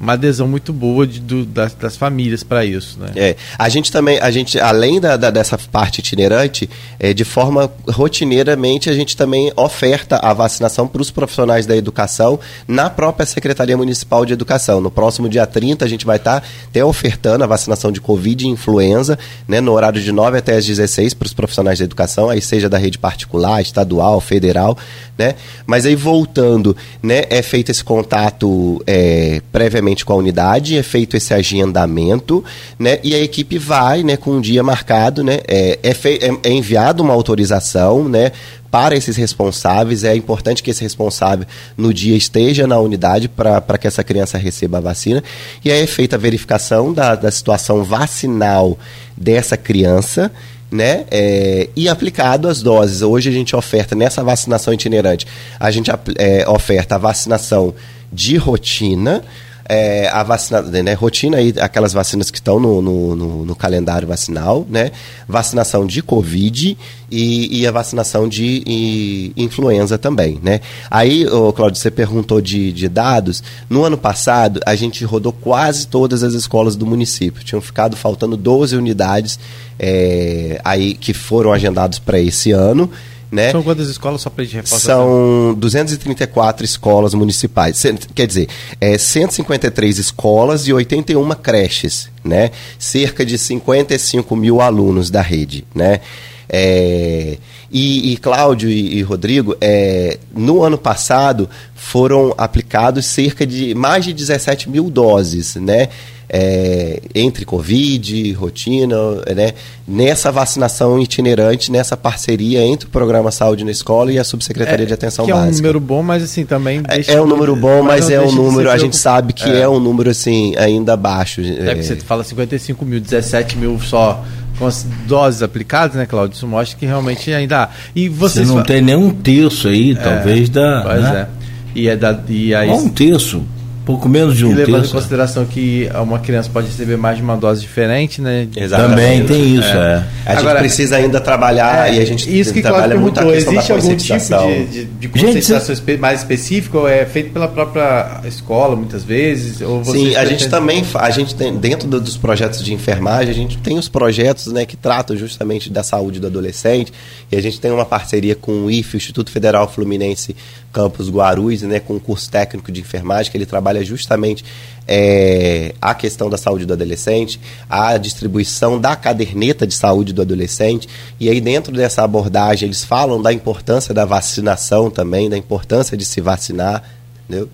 uma adesão muito boa de, do, das, das, famílias para isso, né? É, a gente também, a gente além da, da dessa parte itinerante, é, de forma rotineiramente a gente também oferta a vacinação para os profissionais da educação na própria Secretaria Municipal de Educação. No próximo dia 30 a gente vai estar tá até ofertando a vacinação de Covid e influenza, né, no horário de 9 até as 16 para os profissionais da educação, aí seja da rede particular, estadual, federal, né? Mas aí voltando, né, é feito esse contato é, previamente com a unidade, é feito esse agendamento, né? E a equipe vai, né, com um dia marcado, né? É, é, fei, é, é enviado uma autorização, né? para esses responsáveis. É importante que esse responsável no dia esteja na unidade para que essa criança receba a vacina. E aí é feita a verificação da, da situação vacinal dessa criança né? É, e aplicado as doses. Hoje a gente oferta nessa vacinação itinerante, a gente é, oferta a vacinação de rotina, é, a vacina, né, rotina aí, aquelas vacinas que estão no, no, no, no, calendário vacinal, né? Vacinação de Covid e, e a vacinação de influenza também, né? Aí, ô, Cláudio, você perguntou de, de dados. No ano passado, a gente rodou quase todas as escolas do município. Tinham ficado faltando 12 unidades é, aí que foram agendados para esse ano. Né? São quantas escolas só para a gente reforçar? São 234 escolas municipais. Quer dizer, é, 153 escolas e 81 creches, né? Cerca de 55 mil alunos da rede, né? É, e, e Cláudio e, e Rodrigo, é, no ano passado foram aplicados cerca de mais de 17 mil doses, né? É, entre Covid, rotina, né, nessa vacinação itinerante, nessa parceria entre o Programa Saúde na Escola e a Subsecretaria é, de Atenção que Básica. É um número bom, mas assim, também É, é um número bom, mas, mas é um número, a gente sabe que é. é. um número assim, ainda baixo. É, que você fala 55 mil, 17 mil só com as doses aplicadas, né, Claudio? Isso mostra que realmente ainda há. E vocês você não tem nem um terço aí, é, talvez, da. Pois né? é. E, é da, e aí... um terço pouco menos de um e levando terço. em consideração que uma criança pode receber mais de uma dose diferente, né? Exatamente. Também tem isso, é. é. A gente precisa ainda trabalhar é, e a gente isso que trabalha muito a questão existe algum tipo de, de, de conscientização gente, mais específica ou é feito pela própria escola muitas vezes? Ou Sim, a gente também a gente tem dentro dos projetos de enfermagem a gente tem os projetos né, que tratam justamente da saúde do adolescente e a gente tem uma parceria com o IFE, o Instituto Federal Fluminense Campus Guarulhos, né, com um curso técnico de enfermagem que ele trabalha justamente é, a questão da saúde do adolescente, a distribuição da caderneta de saúde do adolescente. E aí, dentro dessa abordagem, eles falam da importância da vacinação também, da importância de se vacinar. Entendeu?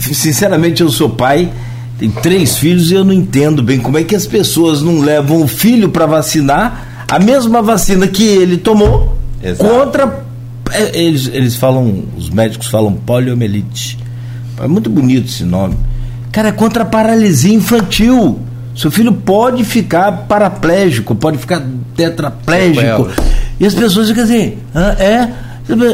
Sinceramente, eu sou pai, tenho três filhos e eu não entendo bem como é que as pessoas não levam o filho para vacinar a mesma vacina que ele tomou Exato. contra é, eles, eles falam, os médicos falam poliomielite. É muito bonito esse nome. Cara, é contra a paralisia infantil. Seu filho pode ficar paraplégico, pode ficar tetraplégico. E as pessoas ficam assim, ah, é?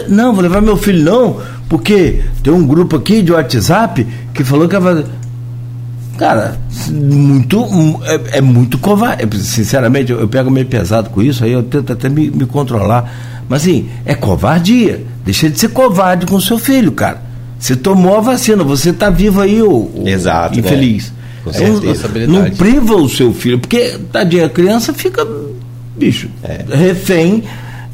Não, vou levar meu filho não, porque tem um grupo aqui de WhatsApp que falou que vai. Cara, muito, é, é muito covarde. Sinceramente, eu, eu pego meio pesado com isso, aí eu tento até me, me controlar mas assim, é covardia. Deixa de ser covarde com seu filho, cara. Você tomou a vacina, você está vivo aí, o Exato, infeliz. Né? Com certeza. Não, não priva o seu filho, porque, tadinha, a criança fica, bicho, é. refém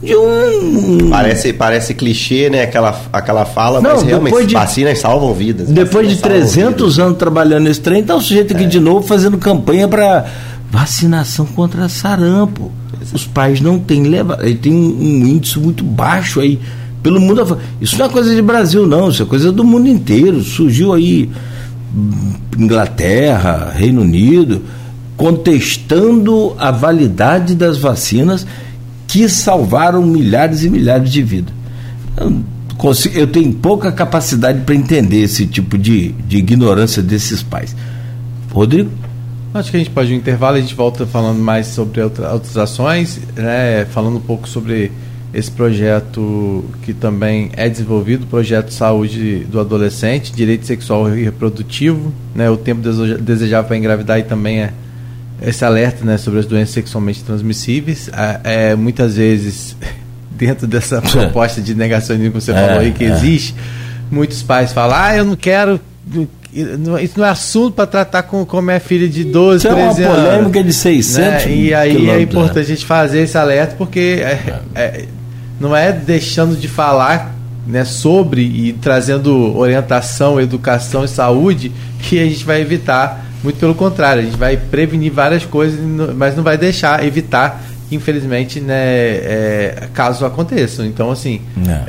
de um. Parece, parece clichê, né? Aquela, aquela fala, não, mas realmente de, vacinas salvam vidas. Depois de 300 anos trabalhando nesse trem, tá o sujeito aqui é. de novo fazendo campanha para vacinação contra sarampo. Os pais não têm levado, tem um índice muito baixo aí pelo mundo. Isso não é coisa de Brasil, não, isso é coisa do mundo inteiro. Surgiu aí hum, Inglaterra, Reino Unido, contestando a validade das vacinas que salvaram milhares e milhares de vidas. Eu, tenho pouca capacidade para entender esse tipo de, de ignorância desses pais. Rodrigo? Acho que a gente pode um intervalo a gente volta falando mais sobre outra, outras ações, né? falando um pouco sobre esse projeto que também é desenvolvido, o projeto Saúde do Adolescente, Direito Sexual e Reprodutivo, né? o tempo desejável para engravidar e também é esse alerta né, sobre as doenças sexualmente transmissíveis. É, é muitas vezes, dentro dessa proposta de negacionismo que você é, falou aí que é. existe, muitos pais falam, ah, eu não quero isso não é assunto para tratar com como é filha de 12, Isso 13 anos. É uma polêmica de 600 né? E aí é importante a gente fazer esse alerta porque é, é, não é deixando de falar né, sobre e trazendo orientação, educação e saúde que a gente vai evitar. Muito pelo contrário, a gente vai prevenir várias coisas, mas não vai deixar evitar infelizmente, né, é, casos aconteçam. Então, assim,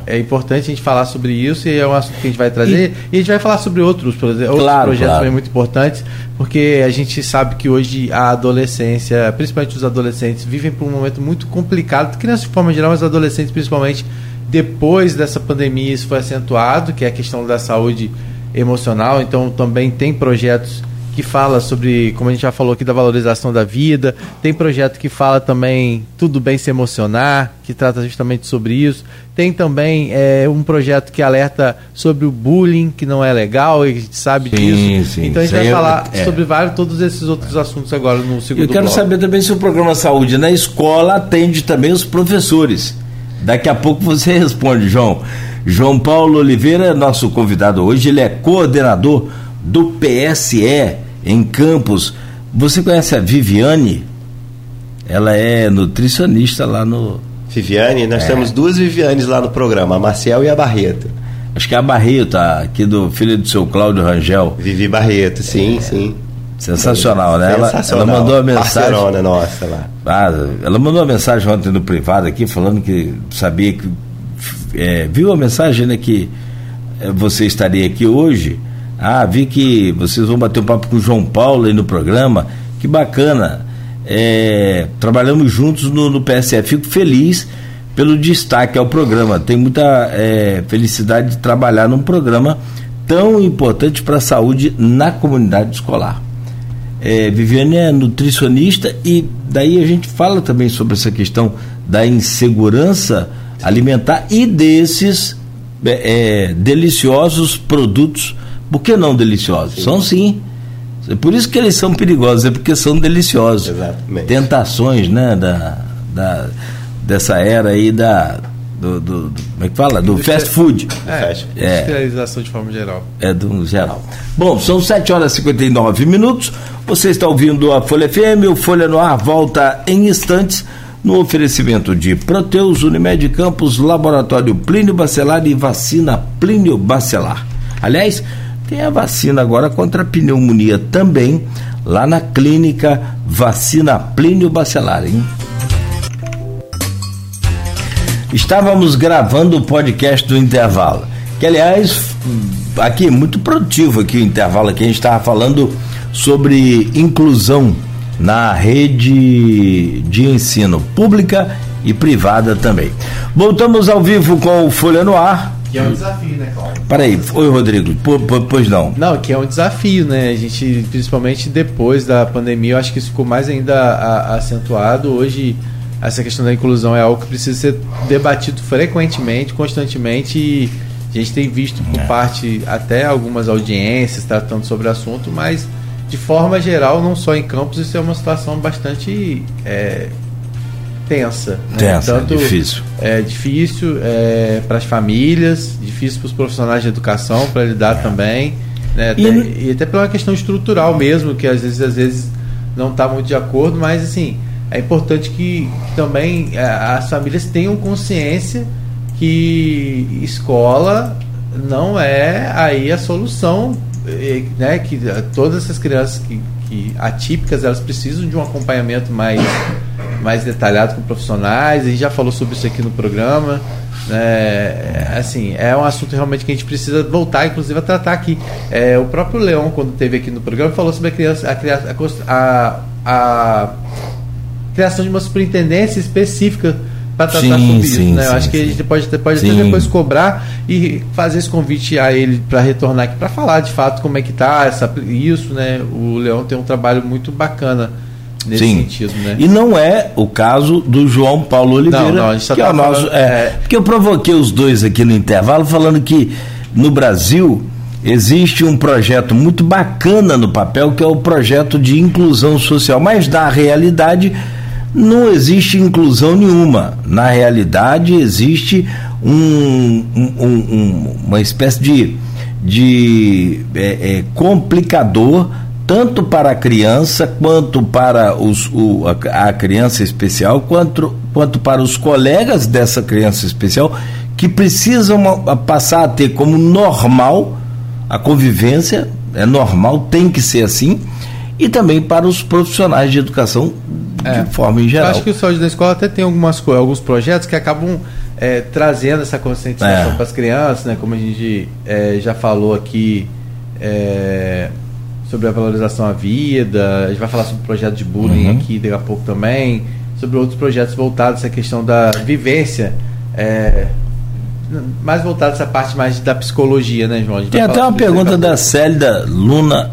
é. é. importante a gente falar sobre isso e é um assunto que a gente vai trazer. E, e a gente vai falar sobre outros, outros claro, projetos claro. também muito importantes, porque a gente sabe que hoje a adolescência, principalmente os adolescentes, vivem por um momento muito complicado, crianças de forma geral, mas adolescentes principalmente, depois dessa pandemia isso foi acentuado, que é a questão da saúde emocional. Então, também tem projetos que fala sobre, como a gente já falou aqui, da valorização da vida. Tem projeto que fala também Tudo Bem Se Emocionar, que trata justamente sobre isso. Tem também é, um projeto que alerta sobre o bullying, que não é legal, e a gente sabe sim, disso. Sim, então a gente vai é, falar é. sobre vários, todos esses outros assuntos agora no segundo Eu quero bloco. saber também se o programa Saúde na escola atende também os professores. Daqui a pouco você responde, João. João Paulo Oliveira, nosso convidado hoje, ele é coordenador do PSE em Campos. Você conhece a Viviane? Ela é nutricionista lá no. Viviane, nós é. temos duas Vivianes lá no programa, a Marcel e a Barreto. Acho que é a Barreto, aqui do filho do seu Cláudio Rangel. Vivi Barreto, sim, é. sim. Sensacional, né? Sensacional. Ela, ela mandou uma mensagem. Parcerona nossa lá. Ah, ela mandou uma mensagem ontem no privado aqui, falando que sabia que. É, viu a mensagem, né? Que é, você estaria aqui hoje ah, vi que vocês vão bater um papo com o João Paulo aí no programa. Que bacana. É, trabalhamos juntos no, no PSF. Fico feliz pelo destaque ao programa. Tenho muita é, felicidade de trabalhar num programa tão importante para a saúde na comunidade escolar. É, Viviane é nutricionista e daí a gente fala também sobre essa questão da insegurança alimentar e desses é, é deliciosos produtos Por que não deliciosos? Sim. São sim. É por isso que eles são perigosos, é porque são deliciosos. Exatamente. Tentações, né, da, da, dessa era aí da, do, do, do, como é que fala? Do fast food. É, é, industrialização de forma geral. É, do geral. Bom, são 7 horas e 59 minutos. Você está ouvindo a Folha FM, o Folha no Ar volta em instantes no oferecimento de Proteus, Unimed Campos, Laboratório Plínio Bacelar e Vacina Plínio Bacelar. Aliás, tem a vacina agora contra a pneumonia também, lá na clínica Vacina Plínio Bacelar, hein? Estávamos gravando o podcast do intervalo, que aliás, aqui muito produtivo aqui o intervalo aqui, a gente estava falando sobre inclusão na rede de ensino pública e privada também. Voltamos ao vivo com o Folha no Ar. Que é um desafio, né, Cláudio? Peraí, oi Rodrigo, pois não. Não, que é um desafio, né? A gente, principalmente depois da pandemia, eu acho que isso ficou mais ainda acentuado. Hoje, essa questão da inclusão é algo que precisa ser debatido frequentemente, constantemente, e a gente tem visto por é. parte até algumas audiências tratando sobre o assunto, mas de forma geral, não só em campos, isso é uma situação bastante é, tensa. Né? Tensa, Tanto, difícil. É difícil é, para as famílias, difícil para os profissionais de educação para lidar é. também. Né? Até, e... e... até pela questão estrutural mesmo, que às vezes, às vezes não está muito de acordo, mas assim, é importante que também é, as famílias tenham consciência que escola não é aí a solução né, que todas essas crianças que, que atípicas elas precisam de um acompanhamento mais, mais detalhado com profissionais. A gente já falou sobre isso aqui no programa. É, assim, é um assunto realmente que a gente precisa voltar, inclusive, a tratar aqui. É, o próprio Leão, quando esteve aqui no programa, falou sobre a, criança, a, a, a criação de uma superintendência específica para tratar sim, sobre isso. Sim, né? Eu sim, acho que a gente pode, pode até depois cobrar e fazer esse convite a ele para retornar aqui para falar de fato como é que tá essa, isso, né? O Leão tem um trabalho muito bacana nesse Sim. sentido, né? E não é o caso do João Paulo Oliveira, não, não, gente que tá é o nosso, falando, é, é, porque eu provoquei os dois aqui no intervalo falando que no Brasil existe um projeto muito bacana no papel que é o projeto de inclusão social, mas na realidade não existe inclusão nenhuma. Na realidade, existe um, um, um, uma espécie de, de é, é, complicador tanto para a criança quanto para os, o, a, a, criança especial, quanto, quanto para os colegas dessa criança especial que precisam passar a ter como normal a convivência, é normal, tem que ser assim, e também para os profissionais de educação é. de forma em geral. Eu acho que o Saúde da Escola até tem algumas, alguns projetos que acabam é, trazendo essa conscientização é. para as crianças, né? como a gente é, já falou aqui é, sobre a valorização à vida, a gente vai falar sobre o projeto de bullying uhum. aqui daqui a pouco também, sobre outros projetos voltados essa questão da vivência. É, mais voltado a essa parte mais da psicologia, né, João? Tem até uma pergunta da Célida Luna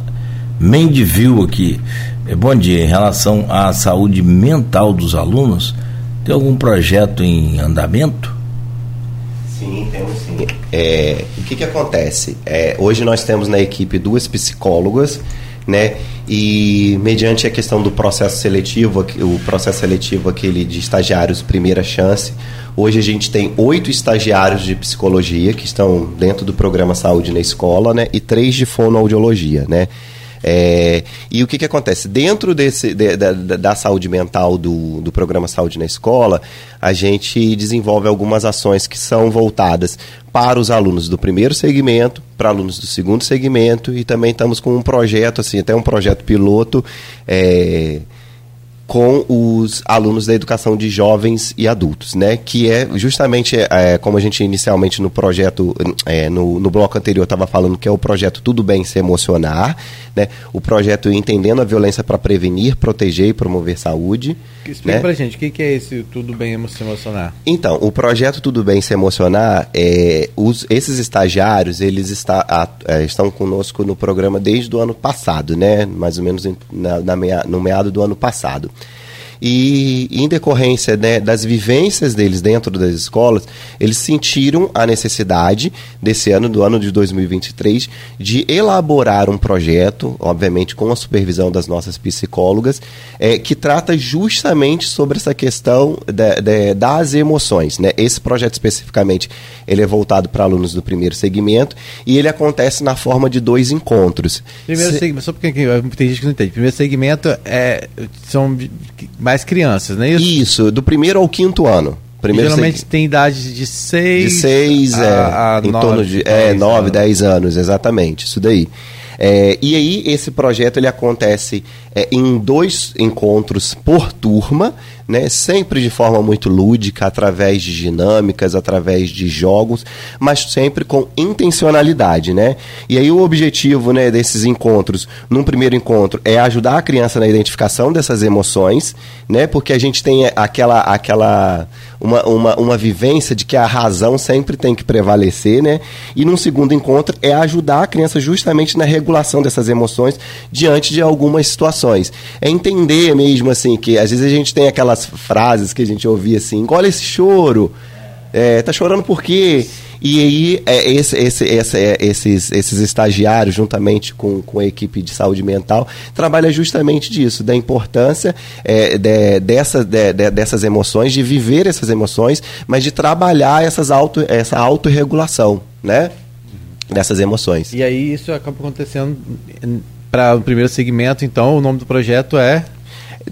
Mendivil aqui. É, bom dia. Em relação à saúde mental dos alunos, tem algum projeto em andamento? Sim, temos sim. É, o que, que acontece? É, hoje nós temos na equipe duas psicólogas, né? E mediante a questão do processo seletivo, o processo seletivo aquele de estagiários primeira chance, hoje a gente tem oito estagiários de psicologia que estão dentro do programa Saúde na Escola, né? E três de fonoaudiologia, né? É, e o que, que acontece? Dentro desse, de, da, da, saúde mental do, do programa Saúde na Escola, a gente desenvolve algumas ações que são voltadas para os alunos do primeiro segmento, para alunos do segundo segmento, e também estamos com um projeto, assim, até um projeto piloto. É, com os alunos da educação de jovens e adultos, né? Que é justamente é, como a gente inicialmente no projeto, é, no, no bloco anterior estava falando que é o projeto Tudo Bem Se Emocionar, né? O projeto Entendendo a Violência para Prevenir, Proteger e Promover Saúde. Explica né? pra gente, o que, que é esse Tudo Bem Se Emocionar? Então, o projeto Tudo Bem Se Emocionar, é, os, esses estagiários, eles está, a, é, estão conosco no programa desde o ano passado, né? Mais ou menos na, na mea, no meado do ano passado. E em decorrência né, das vivências deles dentro das escolas, eles sentiram a necessidade desse ano, do ano de 2023, de elaborar um projeto, obviamente com a supervisão das nossas psicólogas, é, que trata justamente sobre essa questão das emoções. Né? Esse projeto especificamente ele é voltado para alunos do primeiro segmento e ele acontece na forma de dois encontros. Primeiro Se... segmento, só porque tem gente que não entende. Primeiro segmento é, são mais crianças, não é isso? Isso, do primeiro ao quinto ano. Primeiro geralmente tem idade de 6 de seis, a, é, a em nove, torno de é, 9, 10 anos, exatamente, isso daí. É, e aí esse projeto ele acontece é, em dois encontros por turma, né, sempre de forma muito lúdica, através de dinâmicas, através de jogos, mas sempre com intencionalidade, né? E aí o objetivo, né, desses encontros, num primeiro encontro, é ajudar a criança na identificação dessas emoções, né? Porque a gente tem aquela aquela uma, uma, uma vivência de que a razão sempre tem que prevalecer, né? E num segundo encontro é ajudar a criança justamente na regulação dessas emoções diante de algumas situações. É entender mesmo assim que às vezes a gente tem aquelas frases que a gente ouvia assim, engole esse choro, é, tá chorando por quê? E aí, é, esse, esse, esse, é, esses, esses estagiários, juntamente com, com a equipe de saúde mental, trabalha justamente disso, da importância é, de, dessa, de, de, dessas emoções, de viver essas emoções, mas de trabalhar essas auto, essa autorregulação, né? Dessas emoções. E aí isso acaba acontecendo para o primeiro segmento, então, o nome do projeto é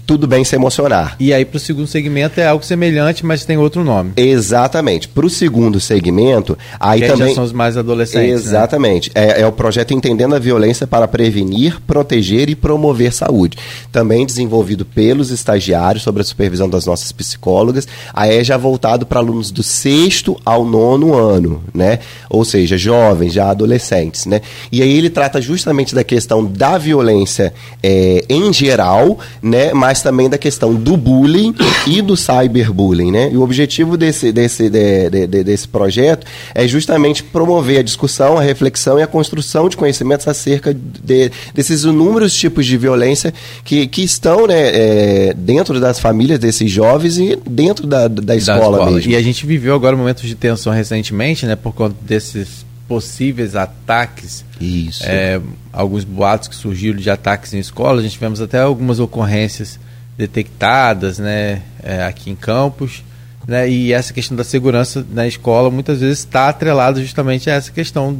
tudo bem se emocionar. E aí para o segundo segmento é algo semelhante, mas tem outro nome. Exatamente. Para o segundo segmento, aí que também já são os mais adolescentes. Né? Exatamente. Né? É, é, o projeto Entendendo a Violência para Prevenir, Proteger e Promover Saúde. Também desenvolvido pelos estagiários sob a supervisão das nossas psicólogas. Aí é já voltado para alunos do sexto ao nono ano, né? Ou seja, jovens, já adolescentes, né? E aí ele trata justamente da questão da violência é, em geral, né? mas também da questão do bullying e do cyberbullying, né? E o objetivo desse, desse, de, de, de, desse projeto é justamente promover a discussão, a reflexão e a construção de conhecimentos acerca de, desses inúmeros tipos de violência que, que estão né, é, dentro das famílias desses jovens e dentro da, da, escola, da escola mesmo. E a gente viveu agora momentos de tensão recentemente, né, por conta desses possíveis ataques. Isso. É, alguns boatos que surgiram de ataques em escolas. A gente tivemos até algumas ocorrências detectadas né, é, aqui em Campos. Né, e essa questão da segurança na escola muitas vezes está atrelada justamente a essa questão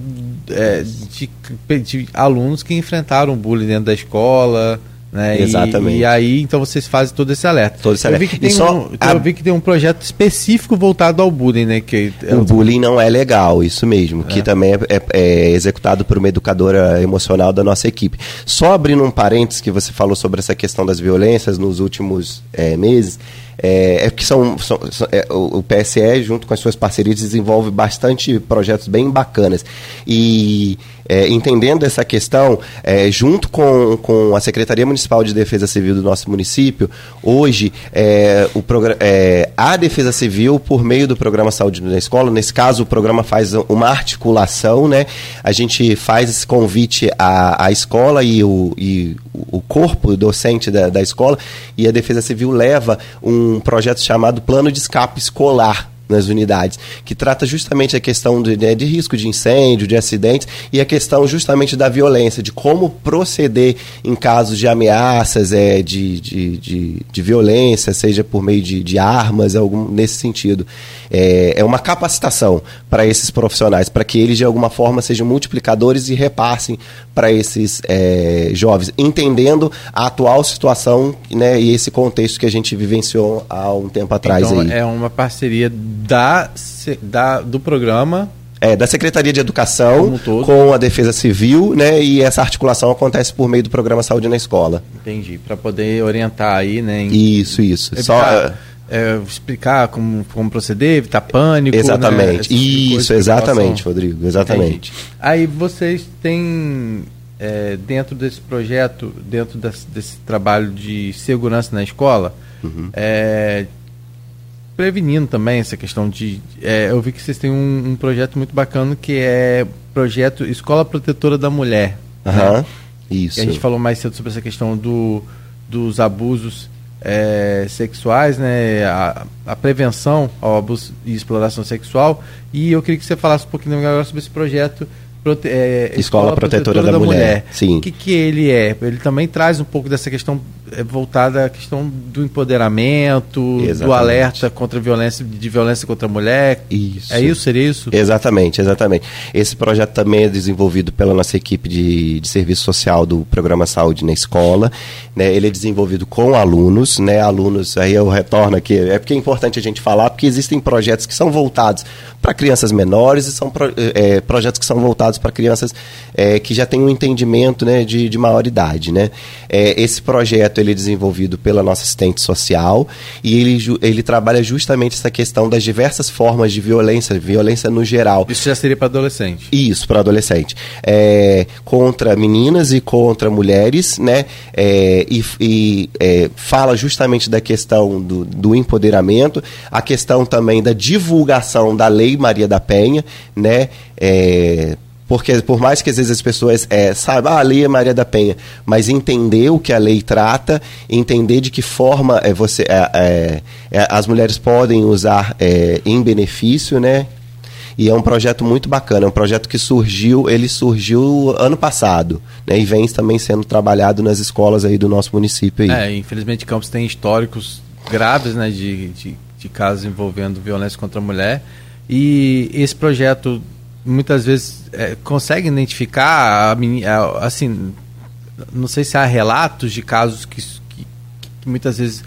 é, de, de, alunos que enfrentaram bullying dentro da escola. Né? Exatamente. E, e, aí, então vocês fazem todo esse alerta. Todo esse alerta. Eu vi que tem, só, um, a... eu vi que tem um projeto específico voltado ao bullying, né? Que é o bullying não é legal, isso mesmo. É. Que também é, é, é, executado por uma educadora emocional da nossa equipe. Só abrindo um parênteses que você falou sobre essa questão das violências nos últimos é, meses. É, é que são, são, são é, o, PSE, junto com as suas parcerias, desenvolve bastante projetos bem bacanas. E é, entendendo essa questão, é, junto com, com a Secretaria Municipal de Defesa Civil do nosso município, hoje é, o é, a Defesa Civil, por meio do programa Saúde na Escola, nesse caso o programa faz uma articulação, né? A gente faz esse convite à, à escola e o, e o corpo docente da, da escola, e a Defesa Civil leva um projeto chamado Plano de Escape Escolar nas unidades, que trata justamente a questão de, né, de, risco de incêndio, de acidentes e a questão justamente da violência, de como proceder em casos de ameaças, é, de, de, de, de violência, seja por meio de, de armas, algum nesse sentido. É, é uma capacitação para esses profissionais, para que eles de alguma forma sejam multiplicadores e repassem para esses é, jovens, entendendo a atual situação né, e esse contexto que a gente vivenciou há um tempo atrás. Então, aí. é uma parceria da, da, do programa é, da Secretaria de Educação com a Defesa Civil, né? E essa articulação acontece por meio do programa Saúde na Escola. Entendi. Para poder orientar aí, né? Em... Isso, isso. Só é, explicar como, como proceder, evitar pânico. Né, exatamente. Né? Isso, exatamente, Rodrigo. Exatamente. Entendi. Aí vocês têm é, dentro desse projeto, dentro desse, desse, trabalho de segurança na escola, uhum. é, prevenindo também essa questão de. É, eu vi que vocês têm um, um, projeto muito bacana que é projeto Escola Protetora da Mulher. Uhum. Né? Isso. E a gente falou mais cedo sobre essa questão do, dos abusos é, sexuais, né, a, a, prevenção ao abuso e exploração sexual. E eu queria que você falasse um pouquinho agora sobre esse projeto Prote é, Escola, Escola Protetora, Protetora, da, da Mulher. Mulher. Sim. O que, que ele é? Ele também traz um pouco dessa questão é, voltada à questão do empoderamento, exatamente. do alerta contra a violência, de violência contra a mulher. Isso. É isso? Seria isso? Exatamente, exatamente. Esse projeto também é desenvolvido pela nossa equipe de, de serviço social do Programa Saúde na Escola. Né? Ele é desenvolvido com alunos, né? Alunos, aí eu retorno aqui, é porque é importante a gente falar, porque existem projetos que são voltados para crianças menores e são pro, é, projetos que são voltados para crianças é, que já têm um entendimento né, de, de maior idade. Né? É, esse projeto ele é desenvolvido pela nossa assistente social e ele, ele trabalha justamente essa questão das diversas formas de violência, violência no geral. Isso já seria para adolescente? Isso, para adolescente. É, contra meninas e contra mulheres, né? É, e, e é, fala justamente da questão do, do empoderamento, a questão também da divulgação da lei Maria da Penha, né? É, porque por mais que às vezes as pessoas é, saibam, ah, a lei é Maria da Penha, mas entender o que a lei trata, entender de que forma é, você, é, é, é as mulheres podem usar é, em benefício, né? E é um projeto muito bacana, é um projeto que surgiu, ele surgiu ano passado, né? E vem também sendo trabalhado nas escolas aí do nosso município aí. É, infelizmente Campos tem históricos graves, né, de, de, de casos envolvendo violência contra a mulher. E esse projeto muitas vezes é, consegue identificar, a, assim, não sei se há relatos de casos que, que, que muitas vezes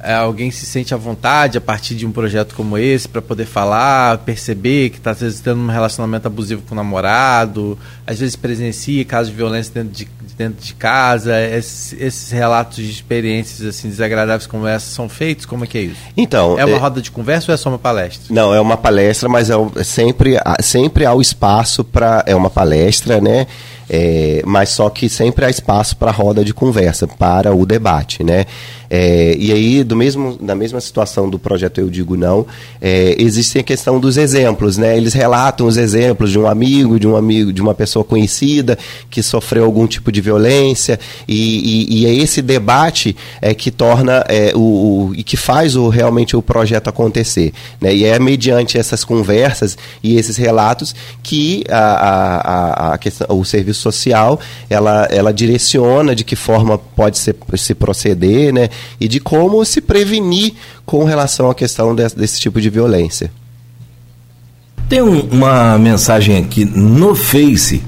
é, alguém se sente à vontade a partir de um projeto como esse para poder falar, perceber que está às vezes tendo um relacionamento abusivo com o namorado, às vezes presencia casos de violência dentro de, dentro de casa, esses, esses, relatos de experiências assim desagradáveis como essa são feitos? Como é que é isso? Então, é uma é... roda de conversa ou é só uma palestra? Não, é uma palestra, mas é, é sempre, sempre há o espaço para é uma palestra, né? É, mas só que sempre há espaço para roda de conversa, para o debate, né? É, e aí, do mesmo, na mesma situação do projeto Eu Digo Não, é, existe a questão dos exemplos, né? Eles relatam os exemplos de um amigo, de um amigo, de uma pessoa conhecida que sofreu algum tipo de violência, e, e, e é esse debate é que torna é, o, o, e que faz o, realmente o projeto acontecer. Né? E é mediante essas conversas e esses relatos que a, a, a questão, o serviço social ela, ela direciona de que forma pode se proceder, né? E de como se prevenir com relação à questão desse, desse tipo de violência. Tem um, uma mensagem aqui no Face.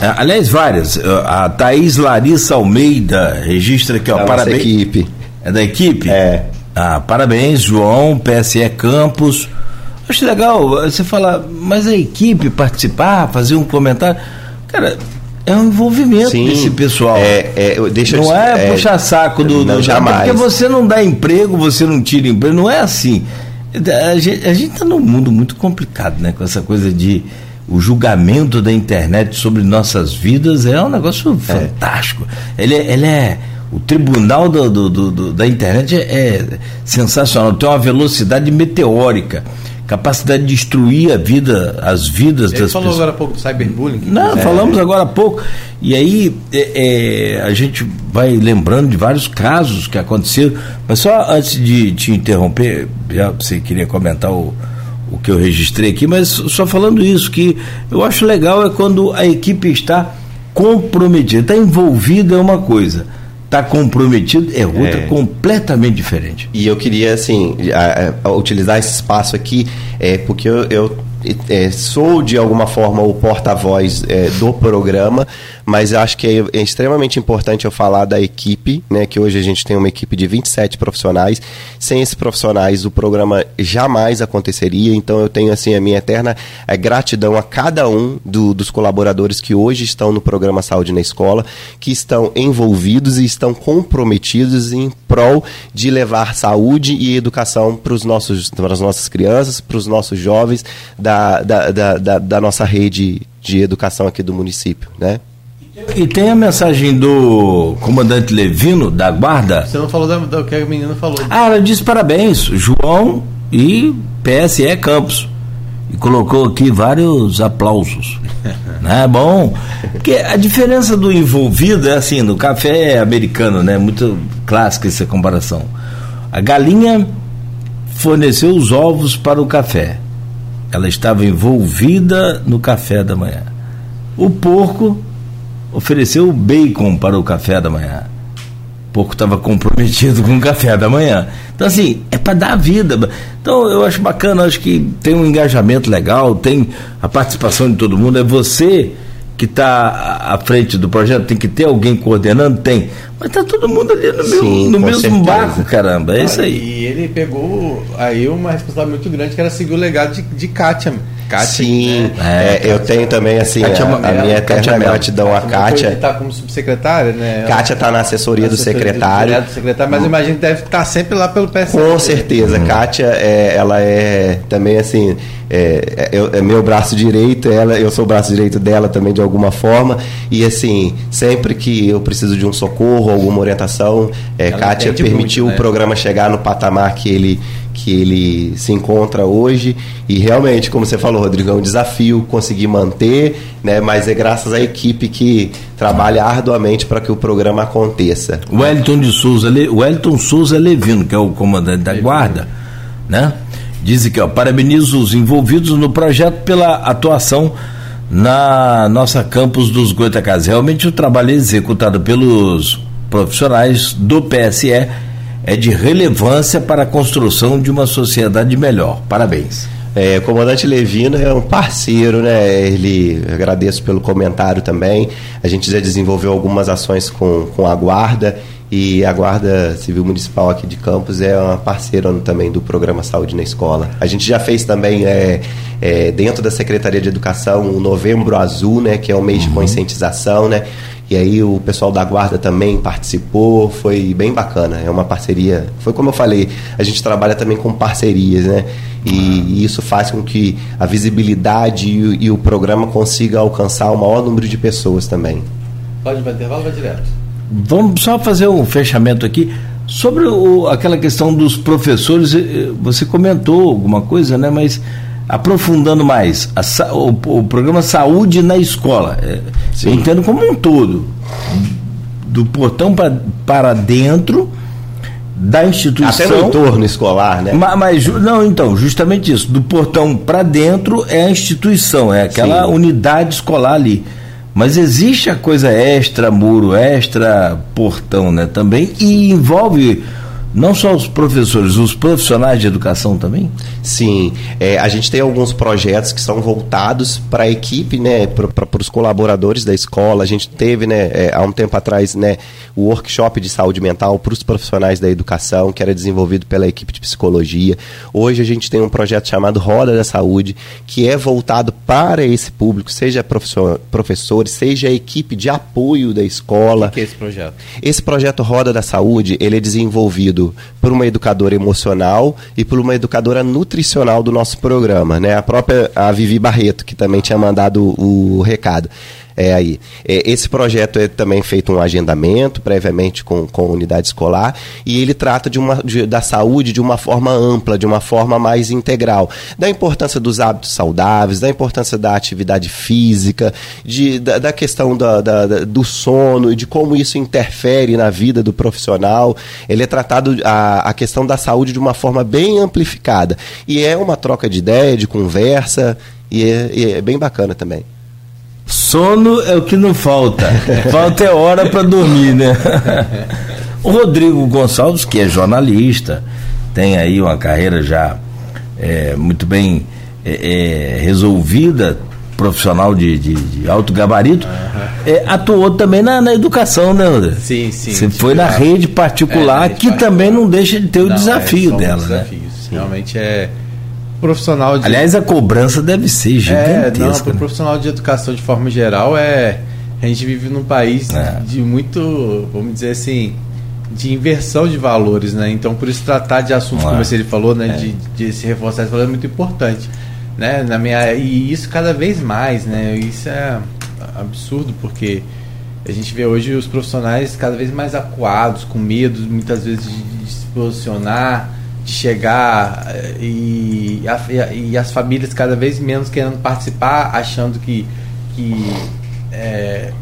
É, aliás, várias. A Thaís Larissa Almeida registra aqui, ó. Da parabéns. equipe. É da equipe? É. Ah, parabéns, João, PSE Campos. Acho legal você falar, mas a equipe participar, fazer um comentário. Cara, é um envolvimento Sim, desse pessoal. É, é, deixa não é, é puxar saco do, não, do jamais. Porque você não dá emprego, você não tira emprego, não é assim. A gente está num mundo muito complicado, né? Com essa coisa de o julgamento da internet sobre nossas vidas é um negócio é. fantástico. Ele, é, ele é o tribunal do, do, do, da internet é, é sensacional, tem uma velocidade meteórica capacidade de destruir a vida, as vidas Ele das falou agora há pouco do cyberbullying. Não, é. falamos agora há pouco. E aí é, é, a gente vai lembrando de vários casos que aconteceram. Mas só antes de te interromper, já você queria comentar o, o que eu registrei aqui, mas só falando isso, que eu acho legal é quando a equipe está comprometida, está envolvida é uma coisa está comprometido é outra é. completamente diferente. E eu queria, assim, a, a utilizar esse espaço aqui, é, porque eu, eu é, sou de alguma forma o porta-voz é, do programa, mas acho que é, é, extremamente importante eu falar da equipe, né, que hoje a gente tem uma equipe de 27 profissionais. Sem esses profissionais, o programa jamais aconteceria. Então eu tenho assim a minha eterna é, gratidão a cada um do, dos colaboradores que hoje estão no programa Saúde na Escola, que estão envolvidos e estão comprometidos em prol de levar saúde e educação para os nossos para as nossas crianças, para os nossos jovens da, da, da, da, da nossa rede de educação aqui do município, né? E tem a mensagem do comandante Levino, da guarda. Você não falou do que a menina falou. Ah, ela disse parabéns, João e PSE Campos. e colocou aqui vários aplausos. né? Bom, porque a diferença do envolvido é assim, no café americano, né? Muito clássica essa comparação. A galinha forneceu os ovos para o café. Ela estava envolvida no café da manhã. O porco ofereceu o bacon para o café da manhã. O porco estava comprometido com o café da manhã. Então, assim, é para dar vida. Então, eu acho bacana, acho que tem um engajamento legal, tem a participação de todo mundo. É você que está à frente do projeto, tem que ter alguém coordenando? Tem. Mas está todo mundo ali no, Sim, meu, no mesmo certeza. barco, caramba. É isso aí. E ele pegou aí uma responsabilidade muito grande que era seguir o legado de, de Kátia. Kátia Sim, né? é, eu tenho também assim Kátia, a, a, minha eterna gratidão a Kátia. está como subsecretária, né? Kátia está na assessoria do secretário. Do secretário, mas imagino que deve estar tá sempre lá pelo PSL. Com certeza, uhum. Kátia, é, ela é também assim, é, é, é, meu braço direito, ela, eu sou o braço direito dela também de alguma forma. E assim, sempre que eu preciso de um socorro, alguma orientação, é, Kátia permitiu muito, né? o programa chegar no patamar que ele que ele se encontra hoje e realmente, como você falou, Rodrigo, é um desafio conseguir manter, né? Mas é graças à equipe que trabalha arduamente para que o programa aconteça. Wellington de Souza, Wellington Souza Levino, que é o comandante da guarda, né? Diz que ó, parabenizo os envolvidos no projeto pela atuação na nossa campus dos Goitacazes. Realmente o trabalho executado pelos profissionais do PSE é de relevância para a construção de uma sociedade melhor. Parabéns. É, o comandante Levino é um parceiro, né? Ele agradeço pelo comentário também. A gente já desenvolveu algumas ações com, com a guarda e a Guarda Civil Municipal aqui de Campos é uma parceira também do programa Saúde na Escola. A gente já fez também é, é, dentro da Secretaria de Educação o Novembro Azul, né? Que é um mês uhum. de conscientização, né? E aí o pessoal da guarda também participou, foi bem bacana. É uma parceria. Foi como eu falei, a gente trabalha também com parcerias, né? E, e isso faz com que a visibilidade e, e, o programa consiga alcançar o maior número de pessoas também. Pode vai intervalo, vai direto. Vamos só fazer um fechamento aqui. Sobre o, aquela questão dos professores, eh, você comentou alguma coisa, né? Mas aprofundando mais, a, o, o, programa Saúde na Escola, é, eu entendo como um todo, do portão pra, para dentro da instituição. Até no entorno escolar, né? Mas, mas, não, então, justamente isso. Do portão para dentro é a instituição, é aquela Sim. unidade escolar ali. Mas existe a coisa extra muro, extra portão, né? Também e envolve não só os professores, os profissionais de educação também? Sim, é, a gente tem alguns projetos que são voltados para a equipe, né, para os colaboradores da escola. A gente teve, né, é, há um tempo atrás, né, o workshop de saúde mental para os profissionais da educação, que era desenvolvido pela equipe de psicologia. Hoje a gente tem um projeto chamado Roda da Saúde, que é voltado para esse público, seja professor, professores, seja a equipe de apoio da escola. O que é esse projeto? Esse projeto Roda da Saúde, ele é desenvolvido por uma educadora emocional e por uma educadora nutricional do nosso programa, né? A própria a Vivi Barreto, que também tinha mandado o, o recado é, aí. É, esse projeto é também feito um agendamento previamente com, com a unidade escolar e ele trata de uma, de, da saúde de uma forma ampla, de uma forma mais integral. Da importância dos hábitos saudáveis, da importância da atividade física, de, da, da questão da, da, do sono e de como isso interfere na vida do profissional. Ele é tratado a, a questão da saúde de uma forma bem amplificada. E é uma troca de ideia, de conversa, e é, e é bem bacana também. Sono é o que não falta. Falta é hora para dormir, né? O Rodrigo Gonçalves, que é jornalista, tem aí uma carreira já é, muito bem é, é, resolvida, profissional de, de, de alto gabarito, uhum. atuou também na, na, educação, né, André? Sim, sim. Você foi na rede particular, rede que particular. também não deixa de ter o não, desafio dela, né? Desafios. Realmente é profissional de. Aliás, a cobrança deve ser gigantesca. É, não, para o né? profissional de educação de forma geral é. A gente vive num país é. de muito, vamos dizer assim, de inversão de valores, né? Então, por isso tratar de assuntos, como ele falou, né? É. De, de se reforçar esse valor é muito importante, né? Na minha e isso cada vez mais, né? Isso é absurdo porque a gente vê hoje os profissionais cada vez mais acuados, com medo, muitas vezes de, de se posicionar, de chegar eh, e, e as famílias cada vez menos querendo participar, achando que, que é,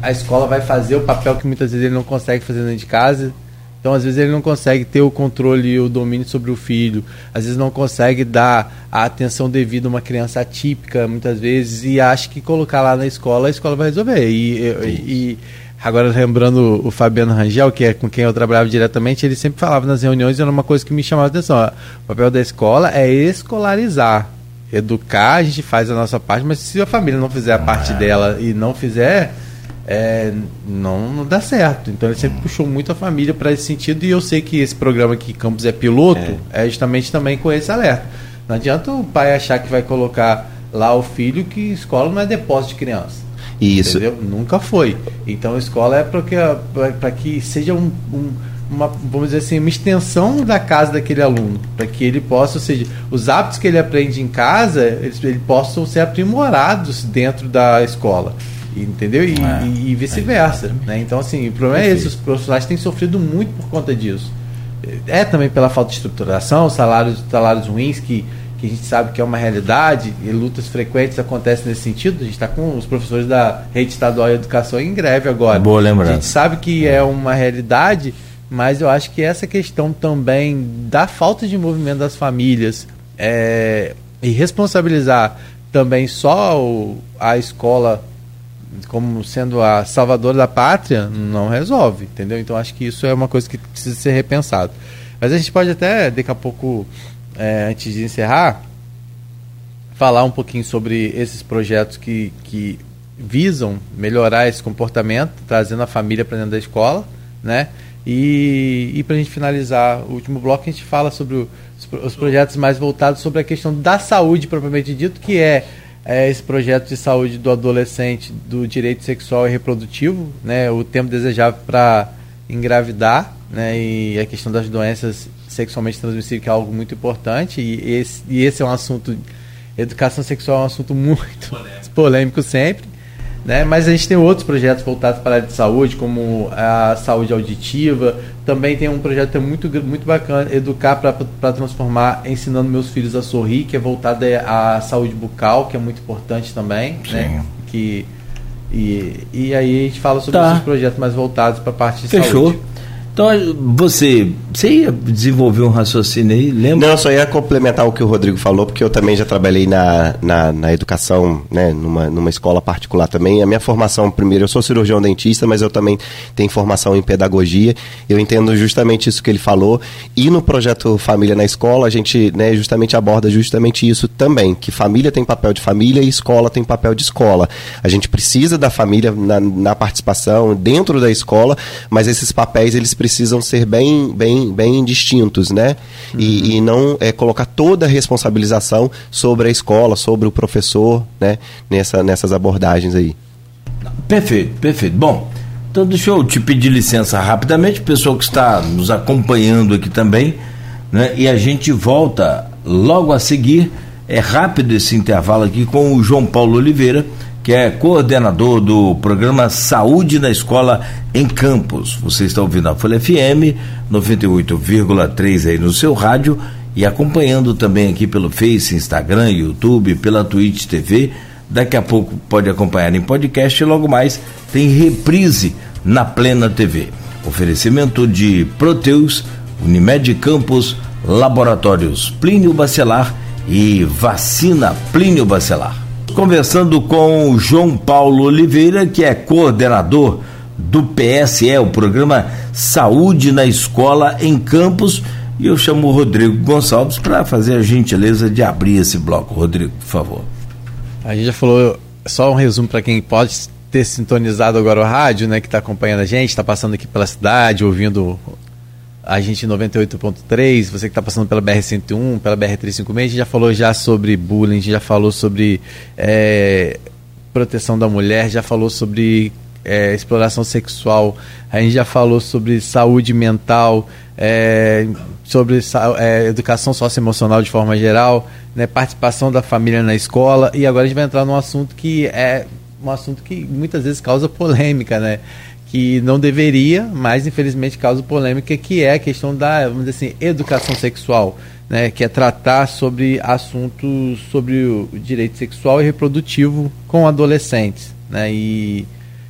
a escola vai fazer o papel que muitas vezes ele não consegue fazer dentro de casa. Então, às vezes, ele não consegue ter o controle e o domínio sobre o filho, às vezes, não consegue dar a atenção devida a uma criança atípica, muitas vezes, e acha que colocar lá na escola, a escola vai resolver. E, e Agora, lembrando o Fabiano Rangel, que é com quem eu trabalhava diretamente, ele sempre falava nas reuniões, era uma coisa que me chamava a atenção. Ó, o papel da escola é escolarizar. Educar, a gente faz a nossa parte, mas se a família não fizer a parte é. dela e não fizer, é, não, não, dá certo. Então ele sempre puxou muito a família para esse sentido e eu sei que esse programa aqui, Campos é piloto, é. é. justamente também com esse alerta. Não adianta o pai achar que vai colocar lá o filho que escola não é depósito de criança. Isso. Entendeu? Nunca foi. Então a escola é para que seja um, um, uma, vamos dizer assim, uma extensão da casa daquele aluno, para que ele possa, ou seja, os hábitos que ele aprende em casa, eles, possam ser aprimorados dentro da escola. Entendeu? E, é, e, e vice-versa. É, né? Então, assim, o problema Perfeito. é esse: os profissionais têm sofrido muito por conta disso. É também pela falta de estruturação, salários, salários ruins que que a gente sabe que é uma realidade e lutas frequentes acontecem nesse sentido. A gente está com os professores da rede estadual de educação em greve agora. Boa lembrança. A gente sabe que é uma realidade, mas eu acho que essa questão também da falta de movimento das famílias é, e responsabilizar também só o, a escola como sendo a salvadora da pátria não resolve, entendeu? Então acho que isso é uma coisa que precisa ser repensado. Mas a gente pode até daqui a pouco é, antes de encerrar, falar um pouquinho sobre esses projetos que, que visam melhorar esse comportamento, trazendo a família para dentro da escola, né? E, e para a gente finalizar o último bloco, a gente fala sobre o, os, projetos mais voltados sobre a questão da saúde propriamente dito, que é, é, esse projeto de saúde do adolescente, do direito sexual e reprodutivo, né? O tempo desejável para engravidar, né? E a questão das doenças sexualmente transmissível, que é algo muito importante, e esse, e esse é um assunto. Educação sexual é um assunto muito polêmico, polêmico sempre. Né? Mas a gente tem outros projetos voltados para a área de saúde, como a saúde auditiva. Também tem um projeto muito, muito bacana, Educar para Transformar, ensinando meus filhos a sorrir, que é voltado à saúde bucal, que é muito importante também. Né? Sim. Né? Que, e, e aí a gente fala sobre tá. esses projetos mais voltados para a parte de Fechou. saúde. Então, você, você ia desenvolver um raciocínio aí, lembra? Não, só ia complementar o que o Rodrigo falou, porque eu também já trabalhei na, na, na, educação, né, numa, numa escola particular também. A minha formação, primeiro, eu sou cirurgião dentista, mas eu também tenho formação em pedagogia. Eu entendo justamente isso que ele falou. E no projeto Família na Escola, a gente né, justamente aborda justamente isso também, que família tem papel de família e escola tem papel de escola. A gente precisa da família na, na participação dentro da escola, mas esses papéis, eles precisam precisam ser bem, bem, bem distintos, né? Uhum. E, e, não é, colocar toda a responsabilização sobre a escola, sobre o professor, né? Nessa, nessas abordagens aí. Perfeito, perfeito. Bom, então deixa eu te pedir licença rapidamente, pessoal que está nos acompanhando aqui também, né? E a gente volta logo a seguir. É rápido esse intervalo aqui com o João Paulo Oliveira que é coordenador do programa Saúde na Escola em Campos. Você está ouvindo a Folha FM 98,3 aí no seu rádio e acompanhando também aqui pelo Face, Instagram, YouTube, pela Twitch TV. Daqui a pouco pode acompanhar em podcast e logo mais tem reprise na Plena TV. Oferecimento de Proteus, Unimed Campos, Laboratórios Plínio Bacelar e Vacina Plínio Bacelar conversando com o João Paulo Oliveira, que é coordenador do PSE, o programa Saúde na Escola em Campos. E eu chamo o Rodrigo Gonçalves para fazer a gentileza de abrir esse bloco. Rodrigo, por favor. A gente já falou, só um resumo para quem pode ter sintonizado agora o rádio, né, que está acompanhando a gente, está passando aqui pela cidade, ouvindo a gente 98.3, você que está passando pela BR-101, pela BR-356, a gente já falou já sobre bullying, a gente já falou sobre é, proteção da mulher, já falou sobre é, exploração sexual, a gente já falou sobre saúde mental, é, sobre é, educação socioemocional de forma geral, né, participação da família na escola, e agora a gente vai entrar num assunto que é um assunto que muitas vezes causa polêmica, né? Que não deveria, mas infelizmente causa polêmica, que é a questão da, vamos dizer assim, educação sexual, né, que é tratar sobre assuntos sobre o direito sexual e reprodutivo com adolescentes, né, e,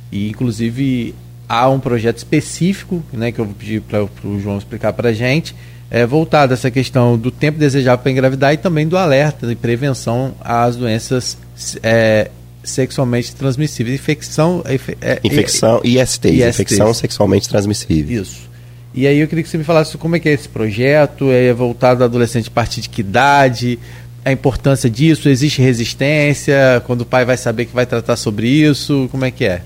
e inclusive há um projeto específico, né, que eu vou pedir para o João explicar para a gente, é, voltado a essa questão do tempo desejável para engravidar e também do alerta e prevenção às doenças é, sexualmente transmissíveis. Infecção. É, infecção, IST, infecção sexualmente transmissível. Isso. E aí eu queria que você me falasse como é que é esse projeto, é voltado ao adolescente a partir de que idade, a importância disso, existe resistência, quando o pai vai saber que vai tratar sobre isso, como é que é?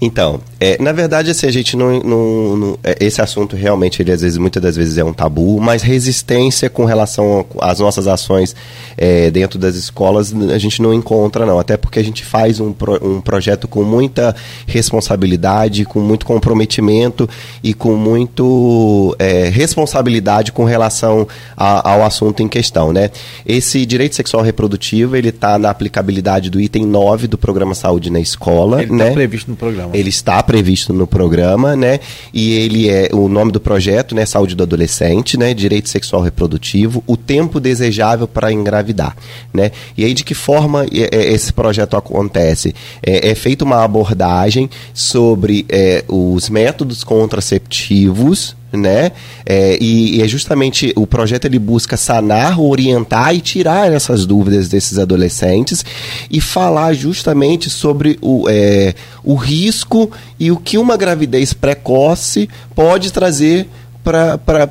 Então, é, na verdade, assim, a gente não. não, não é, esse assunto realmente, ele às vezes, muitas das vezes é um tabu, mas resistência com relação às nossas ações é, dentro das escolas, a gente não encontra, não. Até porque a gente faz um, pro, um projeto com muita responsabilidade, com muito comprometimento e com muito é, responsabilidade com relação a, ao assunto em questão, né? Esse direito sexual reprodutivo, ele está na aplicabilidade do item 9 do programa Saúde na Escola, ele tá né? Está previsto no programa. Ele está previsto no programa, né? E ele é o nome do projeto, né? Saúde do adolescente, né? Direito sexual reprodutivo, o tempo desejável para engravidar, né? E aí de que forma esse projeto acontece? É, é feita uma abordagem sobre é, os métodos contraceptivos, né? É, e, e, é justamente o projeto ele busca sanar, orientar e tirar essas dúvidas desses adolescentes e falar justamente sobre o, é, o risco e o que uma gravidez precoce pode trazer para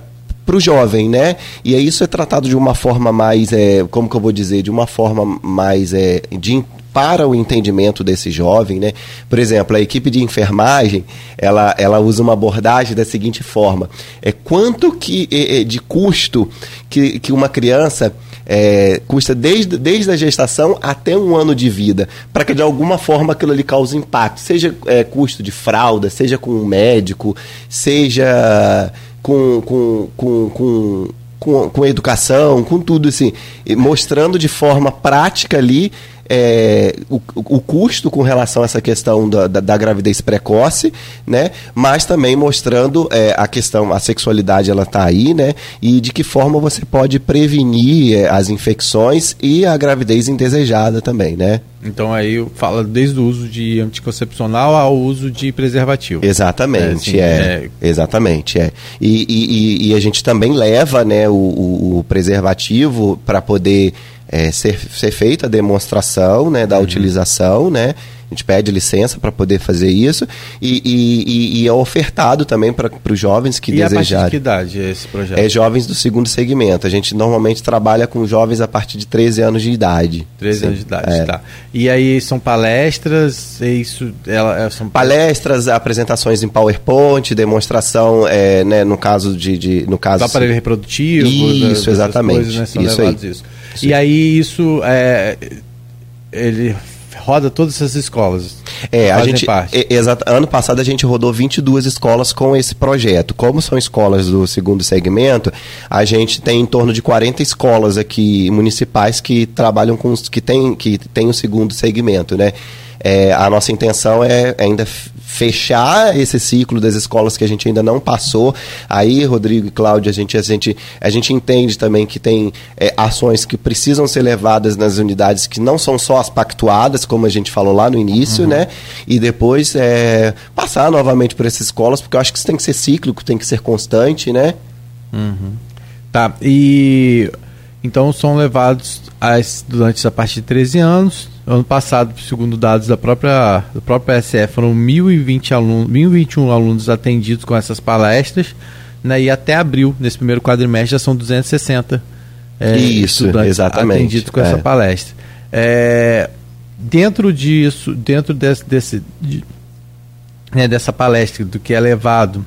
para o jovem, né? E aí isso é tratado de uma forma mais, é, como que eu vou dizer, de uma forma mais é, de para o entendimento desse jovem, né? Por exemplo, a equipe de enfermagem, ela, ela usa uma abordagem da seguinte forma: é quanto que é, de custo que, que uma criança é, custa desde, desde a gestação até um ano de vida, para que de alguma forma aquilo ali cause impacto, seja é, custo de fralda, seja com um médico, seja com, com, com, com com, com educação, com tudo assim, mostrando de forma prática ali é, o, o, custo com relação a essa questão da, da, da gravidez precoce, né? Mas também mostrando é, a questão, a sexualidade ela está aí, né? E de que forma você pode prevenir é, as infecções e a gravidez indesejada também, né? Então aí fala desde o uso de anticoncepcional ao uso de preservativo. Exatamente, é. Assim, é, é exatamente, é. E, e, e, a gente também leva né, o, o, o preservativo para poder é, ser, ser feita a demonstração né, da uhum. utilização, né? A gente pede licença para poder fazer isso e, e, e é ofertado também para os jovens que e desejarem. A que idade é esse projeto? É jovens do segundo segmento. A gente normalmente trabalha com jovens a partir de 13 anos de idade. 13 Sim. anos de idade, é. tá. E aí são palestras, é isso, ela, é, são palestras, apresentações em PowerPoint, demonstração, é, né, no caso de, de no caso do aparelho reprodutivo, isso, exatamente, coisas, né, são isso aí. Isso. E aí isso é, ele roda todas essas escolas. É, a gente é, exato, ano passado a gente rodou 22 escolas com esse projeto. Como são escolas do segundo segmento, a gente tem em torno de 40 escolas aqui municipais que trabalham com que tem que tem o segundo segmento, né? É, a nossa intenção é ainda fechar esse ciclo das escolas que a gente ainda não passou. Aí, Rodrigo e Cláudio, a gente, a gente, a gente entende também que tem é, ações que precisam ser levadas nas unidades que não são só as pactuadas, como a gente falou lá no início, uhum. né? E depois é, passar novamente por essas escolas, porque eu acho que isso tem que ser cíclico, tem que ser constante, né? Uhum. Tá, e então são levados a estudantes a partir de 13 anos Ano passado, segundo dados da própria, do próprio PSE, foram 1.020 alunos, 1.021 alunos atendidos com essas palestras, né, e até abril, nesse primeiro quadrimestre, já são 260 é, Isso, exatamente. atendidos com é. essa palestra. É, dentro disso, dentro desse, desse de, né, dessa palestra, do que é levado,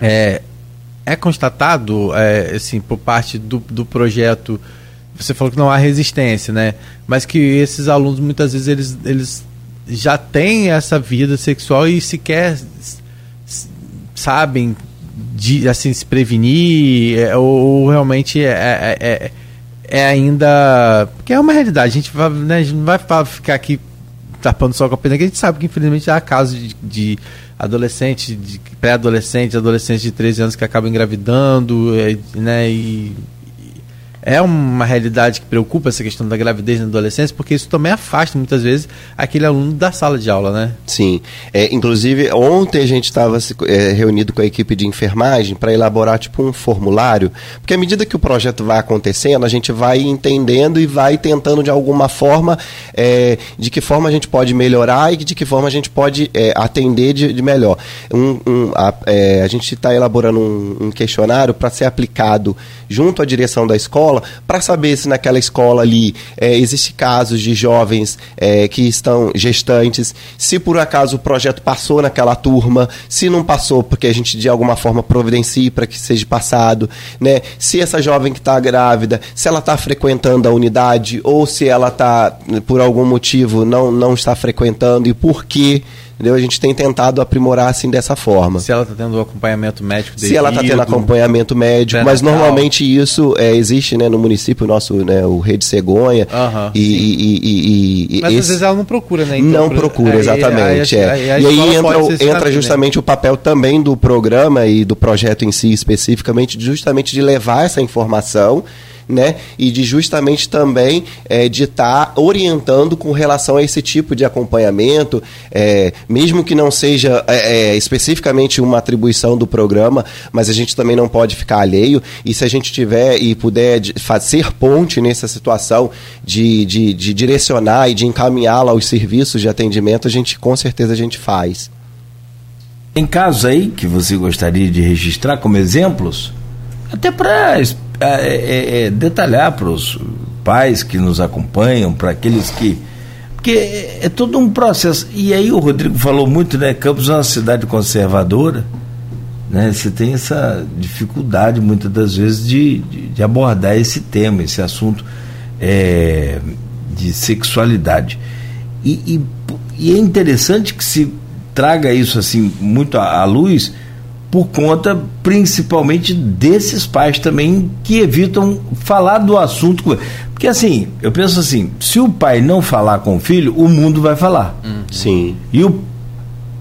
é, é constatado, é, assim, por parte do, do projeto você falou que não há resistência, né? Mas que esses alunos muitas vezes eles, eles já têm essa vida sexual e sequer sabem de, assim se prevenir é, ou, realmente é, é, é, é, ainda porque é uma realidade a gente vai né, a gente não vai ficar aqui tapando só com a pena, que a gente sabe que infelizmente há casos de, de adolescente, de pré-adolescente, adolescentes de 13 anos que acabam engravidando, é, né? E é uma realidade que preocupa essa questão da gravidez na adolescência, porque isso também afasta muitas vezes aquele aluno da sala de aula, né? Sim. É, inclusive, ontem a gente estava é, reunido com a equipe de enfermagem para elaborar tipo um formulário, porque à medida que o projeto vai acontecendo, a gente vai entendendo e vai tentando de alguma forma é, de que forma a gente pode melhorar e de que forma a gente pode é, atender de, de melhor. Um, um, a, é, a, gente está elaborando um, um questionário para ser aplicado junto à direção da escola escola para saber se naquela escola ali é, existe casos de jovens é, que estão gestantes, se por acaso o projeto passou naquela turma, se não passou, porque a gente de alguma forma providencie para que seja passado, né? Se essa jovem que está grávida, se ela está frequentando a unidade ou se ela está por algum motivo não não está frequentando e por quê? Entendeu? A gente tem tentado aprimorar assim dessa forma. Se ela está tendo acompanhamento médico Se ela está tendo acompanhamento médico, mas normalmente isso é, existe né, no município nosso, né, o Rede Cegonha. Uhum, e, e, e, e, mas esse... às vezes ela não procura, né? Então, não procura, exatamente. Aí, é. aí, aí, e aí entra, entra justamente o papel também do programa e do projeto em si especificamente, justamente de levar essa informação né? E de justamente também é, de estar tá orientando com relação a esse tipo de acompanhamento, é, mesmo que não seja é, é especificamente uma atribuição do programa, mas a gente também não pode ficar alheio. E se a gente tiver e puder fazer ponte nessa situação de, de, de direcionar e de encaminhá-la aos serviços de atendimento, a gente com certeza a gente faz. Tem casos aí que você gostaria de registrar como exemplos? Até para é, é, é, detalhar para os pais que nos acompanham, para aqueles que. Porque é, é, todo um processo. E aí o Rodrigo falou muito, né? Campos é uma cidade conservadora. Né? Você tem essa dificuldade, muitas das vezes, de, de, de abordar esse tema, esse assunto é, de sexualidade. E, e, e, é interessante que se traga isso assim muito à, à luz por conta principalmente desses pais também que evitam falar do assunto. Porque assim, eu penso assim, se o pai não falar com o filho, o mundo vai falar. Uhum. Sim. E o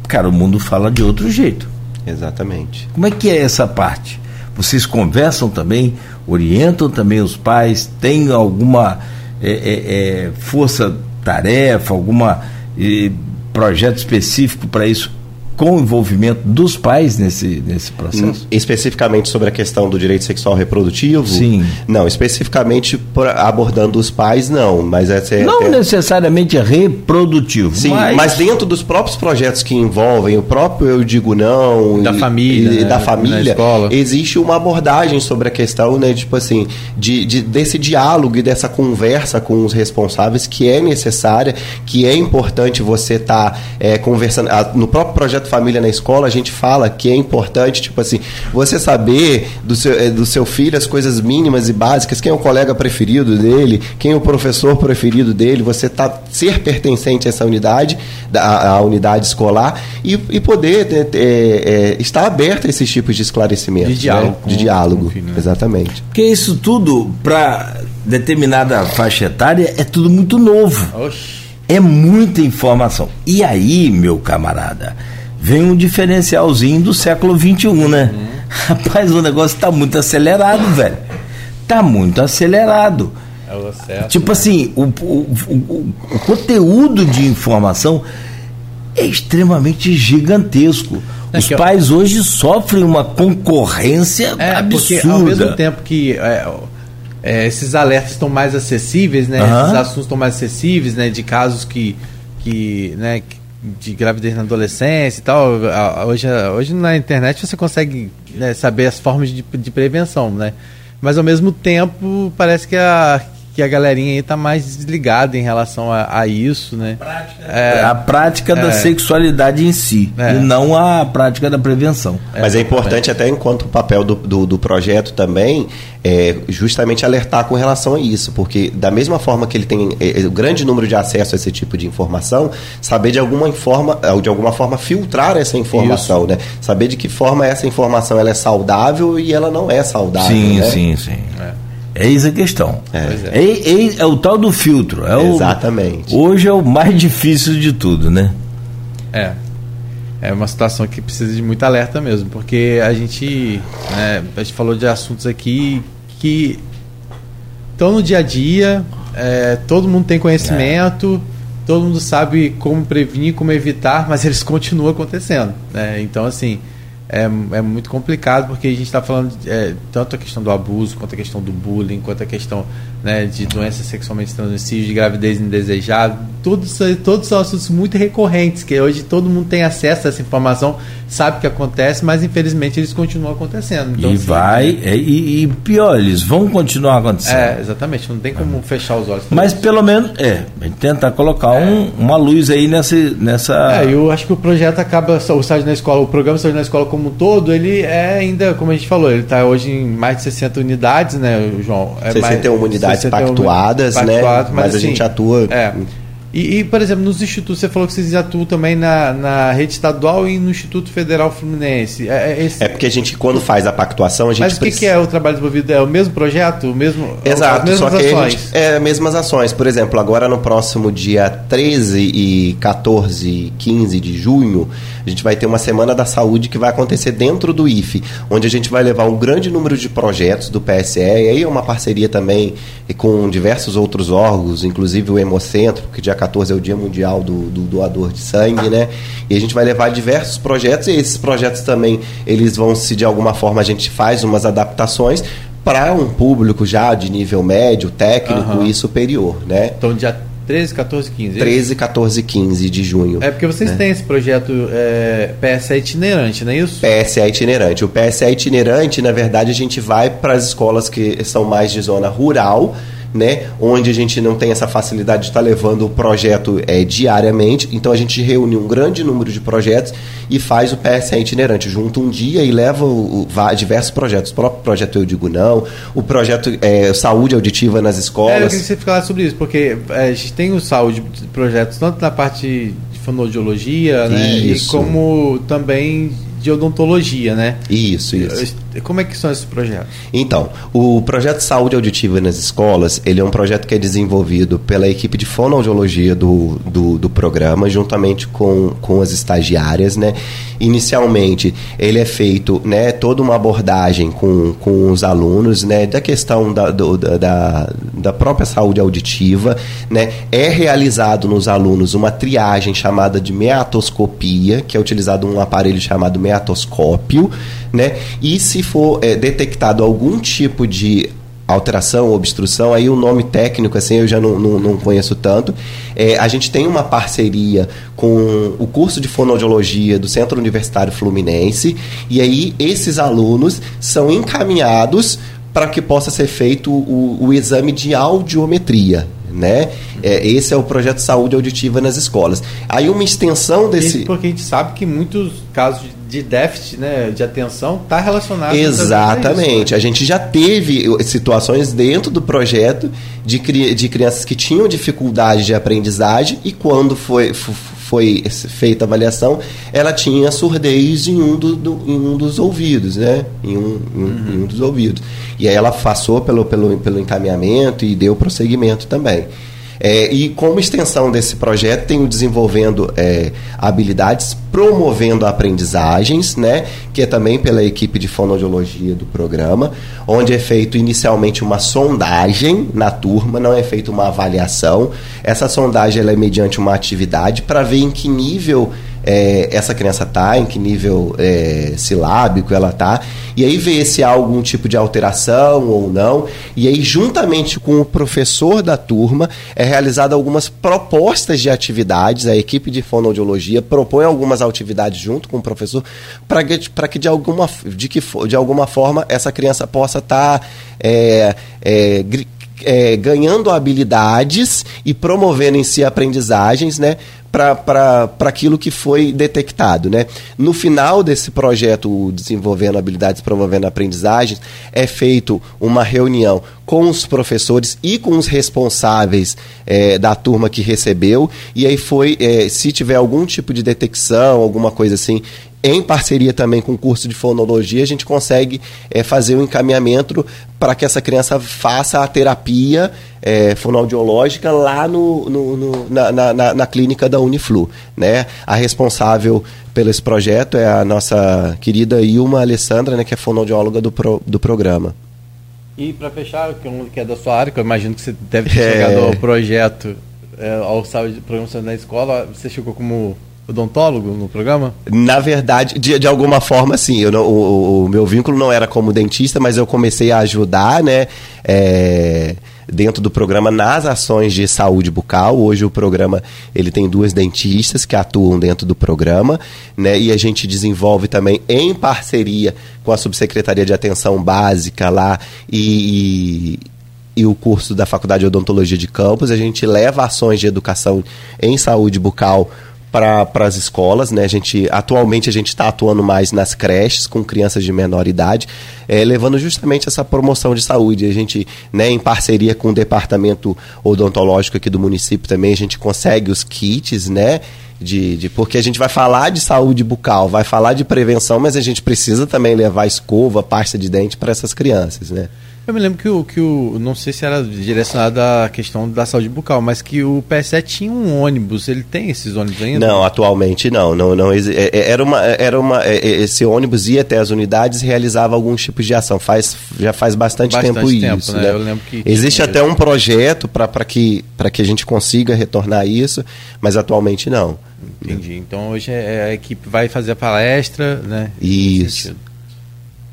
cara, o mundo fala de outro jeito. Exatamente. Como é que é essa parte? Vocês conversam também, orientam também os pais, tem alguma é, é, é, força-tarefa, alguma é, projeto específico para isso com o envolvimento dos pais nesse, nesse processo? Especificamente sobre a questão do direito sexual reprodutivo? Sim. Não, especificamente abordando os pais, não. Mas essa é, não é... necessariamente reprodutivo. Sim, mas... mas... dentro dos próprios projetos que envolvem o próprio Eu Digo Não da e, família, e né? da família, existe uma abordagem sobre a questão, né, tipo assim, de, de, desse diálogo e dessa conversa com os responsáveis que é necessária, que é importante você estar tá, é, conversando. No próprio projeto projeto Família na Escola, a gente fala que é importante, tipo assim, você saber do seu, eh, do seu filho as coisas mínimas e básicas, quem é o colega preferido dele, quem é o professor preferido dele, você tá, ser pertencente a essa unidade, a, a unidade escolar, e, e poder é, é, estar aberto a esses tipos de esclarecimento. De diálogo. Né? De diálogo, filho, né? exatamente. Porque isso tudo, para determinada faixa etária, é tudo muito novo. Oxi. É muita informação. E aí, meu camarada, vem um diferencialzinho do século XXI, né? Uhum. Rapaz, o negócio tá muito acelerado, velho. Tá muito acelerado. É o acesso, tipo né? assim, o, o, o, o, conteúdo de informação é extremamente gigantesco. É Os pais eu... hoje sofrem uma concorrência é, absurda. Porque ao mesmo tempo que é, é, esses alertas estão mais acessíveis, né? Uhum. Esses assuntos estão mais acessíveis, né? De casos que, que, né, que de gravidez na adolescência e tal. Hoje, hoje na internet você consegue né, saber as formas de, de prevenção, né? Mas ao mesmo tempo parece que a, que a galerinha aí tá mais desligada em relação a, a isso, né? Prática. É, a prática é, da sexualidade em si, é. e não a prática da prevenção. Mas é, importante até enquanto o papel do, do, do projeto também é justamente alertar com relação a isso, porque da mesma forma que ele tem é, é, o grande número de acesso a esse tipo de informação, saber de alguma forma, de alguma forma filtrar essa informação, isso. né? Saber de que forma essa informação ela é saudável e ela não é saudável. Sim, né? sim, sim. É. É isso a questão. É. É. É, é, é o tal do filtro. É Exatamente. O, hoje é o mais difícil de tudo, né? É. É uma situação que precisa de muito alerta mesmo, porque a gente, né, a gente falou de assuntos aqui que estão no dia a dia, é, todo mundo tem conhecimento, é. todo mundo sabe como prevenir, como evitar, mas eles continuam acontecendo. Né? Então, assim, é, é muito complicado porque a gente está falando de, é, tanto a questão do abuso, quanto a questão do bullying, quanto a questão né, de doenças sexualmente transmissíveis, de gravidez indesejada, todos, todos são assuntos muito recorrentes, que hoje todo mundo tem acesso a essa informação, sabe o que acontece, mas infelizmente eles continuam acontecendo. Então, e assim, vai, é, e, e, pior, eles vão continuar acontecendo. É, exatamente, não tem como fechar os olhos. Mas pelo menos, é, tentar colocar é. um, uma luz aí nessa, nessa... É, eu acho que o projeto acaba, o estágio na escola, o programa Estágio na Escola como um todo, ele é ainda, como a gente falou, ele está hoje em mais de 60 unidades, né, João? É 61 mais, unidades unidades pactuadas, né? Mas, mas assim, a gente atua. É. E, e, por exemplo, nos institutos, você falou que vocês atuam também na, na rede estadual e no Instituto Federal Fluminense. É, é, esse... é porque a gente, quando faz a pactuação, a gente. Mas o que, que, é o trabalho desenvolvido? É o mesmo projeto? O mesmo, Exato, as só que ações? Gente, é, mesmas ações. Por exemplo, agora no próximo dia 13 e 14 e 15 de junho, a gente vai ter uma Semana da Saúde que vai acontecer dentro do IFE, onde a gente vai levar um grande número de projetos do PSE, e aí é uma parceria também com diversos outros órgãos, inclusive o Hemocentro, que dia 14 é o Dia Mundial do, do, doador de sangue, né? E a gente vai levar diversos projetos, e esses projetos também, eles vão se, de alguma forma, a gente faz umas adaptações para um público já de nível médio, técnico uhum. e superior, né? Então, dia 13, 14, 15. 13, 14, 15 de junho. É porque vocês né? têm esse projeto é, PSA itinerante, não é isso? PSA itinerante. O PSA itinerante, na verdade, a gente vai para as escolas que são mais de zona rural né? Onde a gente não tem essa facilidade de estar tá levando o projeto é, diariamente. Então a gente reúne um grande número de projetos e faz o PSA itinerante. Junta um dia e leva o, o, diversos projetos. O próprio projeto Eu Digo Não, o projeto é, Saúde Auditiva nas Escolas. É, eu queria que você falasse sobre isso, porque é, a gente tem o saúde projetos tanto na parte de fonoaudiologia, né? E como também de odontologia, né? Isso, isso. Como é que são esses projetos? Então, o projeto Saúde Auditiva nas Escolas, ele é um projeto que é desenvolvido pela equipe de fonoaudiologia do, do, do programa, juntamente com, com as estagiárias, né? Inicialmente, ele é feito, né, toda uma abordagem com, com os alunos, né, da questão da, do, da, da própria saúde auditiva, né? É realizado nos alunos uma triagem chamada de meatoscopia, que é utilizado um aparelho chamado meatoscópio, né? E se for é, detectado algum tipo de alteração, obstrução, aí o nome técnico, assim, eu já não, não, não conheço tanto. É, a gente tem uma parceria com o curso de fonoaudiologia do Centro Universitário Fluminense, e aí esses alunos são encaminhados para que possa ser feito o, o exame de audiometria né? É, esse é o projeto Saúde Auditiva nas escolas. Aí uma extensão desse... Isso porque a gente sabe que muitos casos de déficit né, de atenção está relacionado Exatamente. A, né? a gente já teve situações dentro do projeto de, de crianças que tinham dificuldade de aprendizagem e quando foi, foi feita a avaliação, ela tinha surdez em um, do, do em um dos ouvidos, né? Em um, em, uhum. em um dos ouvidos. E aí ela passou pelo, pelo, pelo encaminhamento e deu prosseguimento também. É, e como extensão desse projeto, tenho desenvolvendo é, habilidades, promovendo aprendizagens, né, que é também pela equipe de fonoaudiologia do programa, onde é feito inicialmente uma sondagem na turma, não é feita uma avaliação. Essa sondagem ela é mediante uma atividade para ver em que nível é, essa criança está, em que nível é, silábico ela está, e aí ver se há algum tipo de alteração ou não. E aí, juntamente com o professor da turma, é realizada algumas propostas de atividades. A equipe de fonoaudiologia propõe algumas atividades junto com o professor para que, que, de, alguma, de, que de alguma forma essa criança possa estar. Tá, é, é, é, ganhando habilidades e promovendo em si aprendizagens, né? Para aquilo que foi detectado. Né? No final desse projeto, Desenvolvendo Habilidades Promovendo Aprendizagens, é feito uma reunião com os professores e com os responsáveis é, da turma que recebeu, e aí foi, é, se tiver algum tipo de detecção, alguma coisa assim, em parceria também com o curso de fonologia, a gente consegue é, fazer o um encaminhamento para que essa criança faça a terapia é, fonoaudiológica lá no, no, no na, na, na, clínica da Uniflu. Né? A responsável pelo esse projeto é a nossa querida Ilma Alessandra, né, que é fonoaudióloga do, pro, do programa. E para fechar, que é da sua área, que eu imagino que você deve ter é... chegado ao projeto, é, ao programa na escola, você chegou como odontólogo no programa? Na verdade, de, de alguma forma, sim. Eu não, o, o, meu vínculo não era como dentista, mas eu comecei a ajudar, né? É, dentro do programa nas ações de saúde bucal. Hoje o programa ele tem duas dentistas que atuam dentro do programa, né? E a gente desenvolve também em parceria com a subsecretaria de atenção básica lá e, e e o curso da Faculdade de Odontologia de Campos, a gente leva ações de educação em saúde bucal para as escolas, né? A gente atualmente a gente está atuando mais nas creches com crianças de menor idade, é, levando justamente essa promoção de saúde. A gente, né, em parceria com o departamento odontológico aqui do município também, a gente consegue os kits, né? De, de, porque a gente vai falar de saúde bucal, vai falar de prevenção, mas a gente precisa também levar escova, pasta de dente para essas crianças, né? Eu me lembro que o, que o. Não sei se era direcionado à questão da saúde bucal, mas que o PSE tinha um ônibus. Ele tem esses ônibus ainda? Não, atualmente não. não, não é, é, era uma, era uma, esse ônibus ia até as unidades e realizava alguns tipos de ação. Faz, já faz bastante, bastante tempo, tempo, isso. Né? Né? Eu lembro que Existe até um projeto para que, que a gente consiga retornar isso, mas atualmente não. Entendi. Então hoje é, a equipe vai fazer a palestra, né? Isso.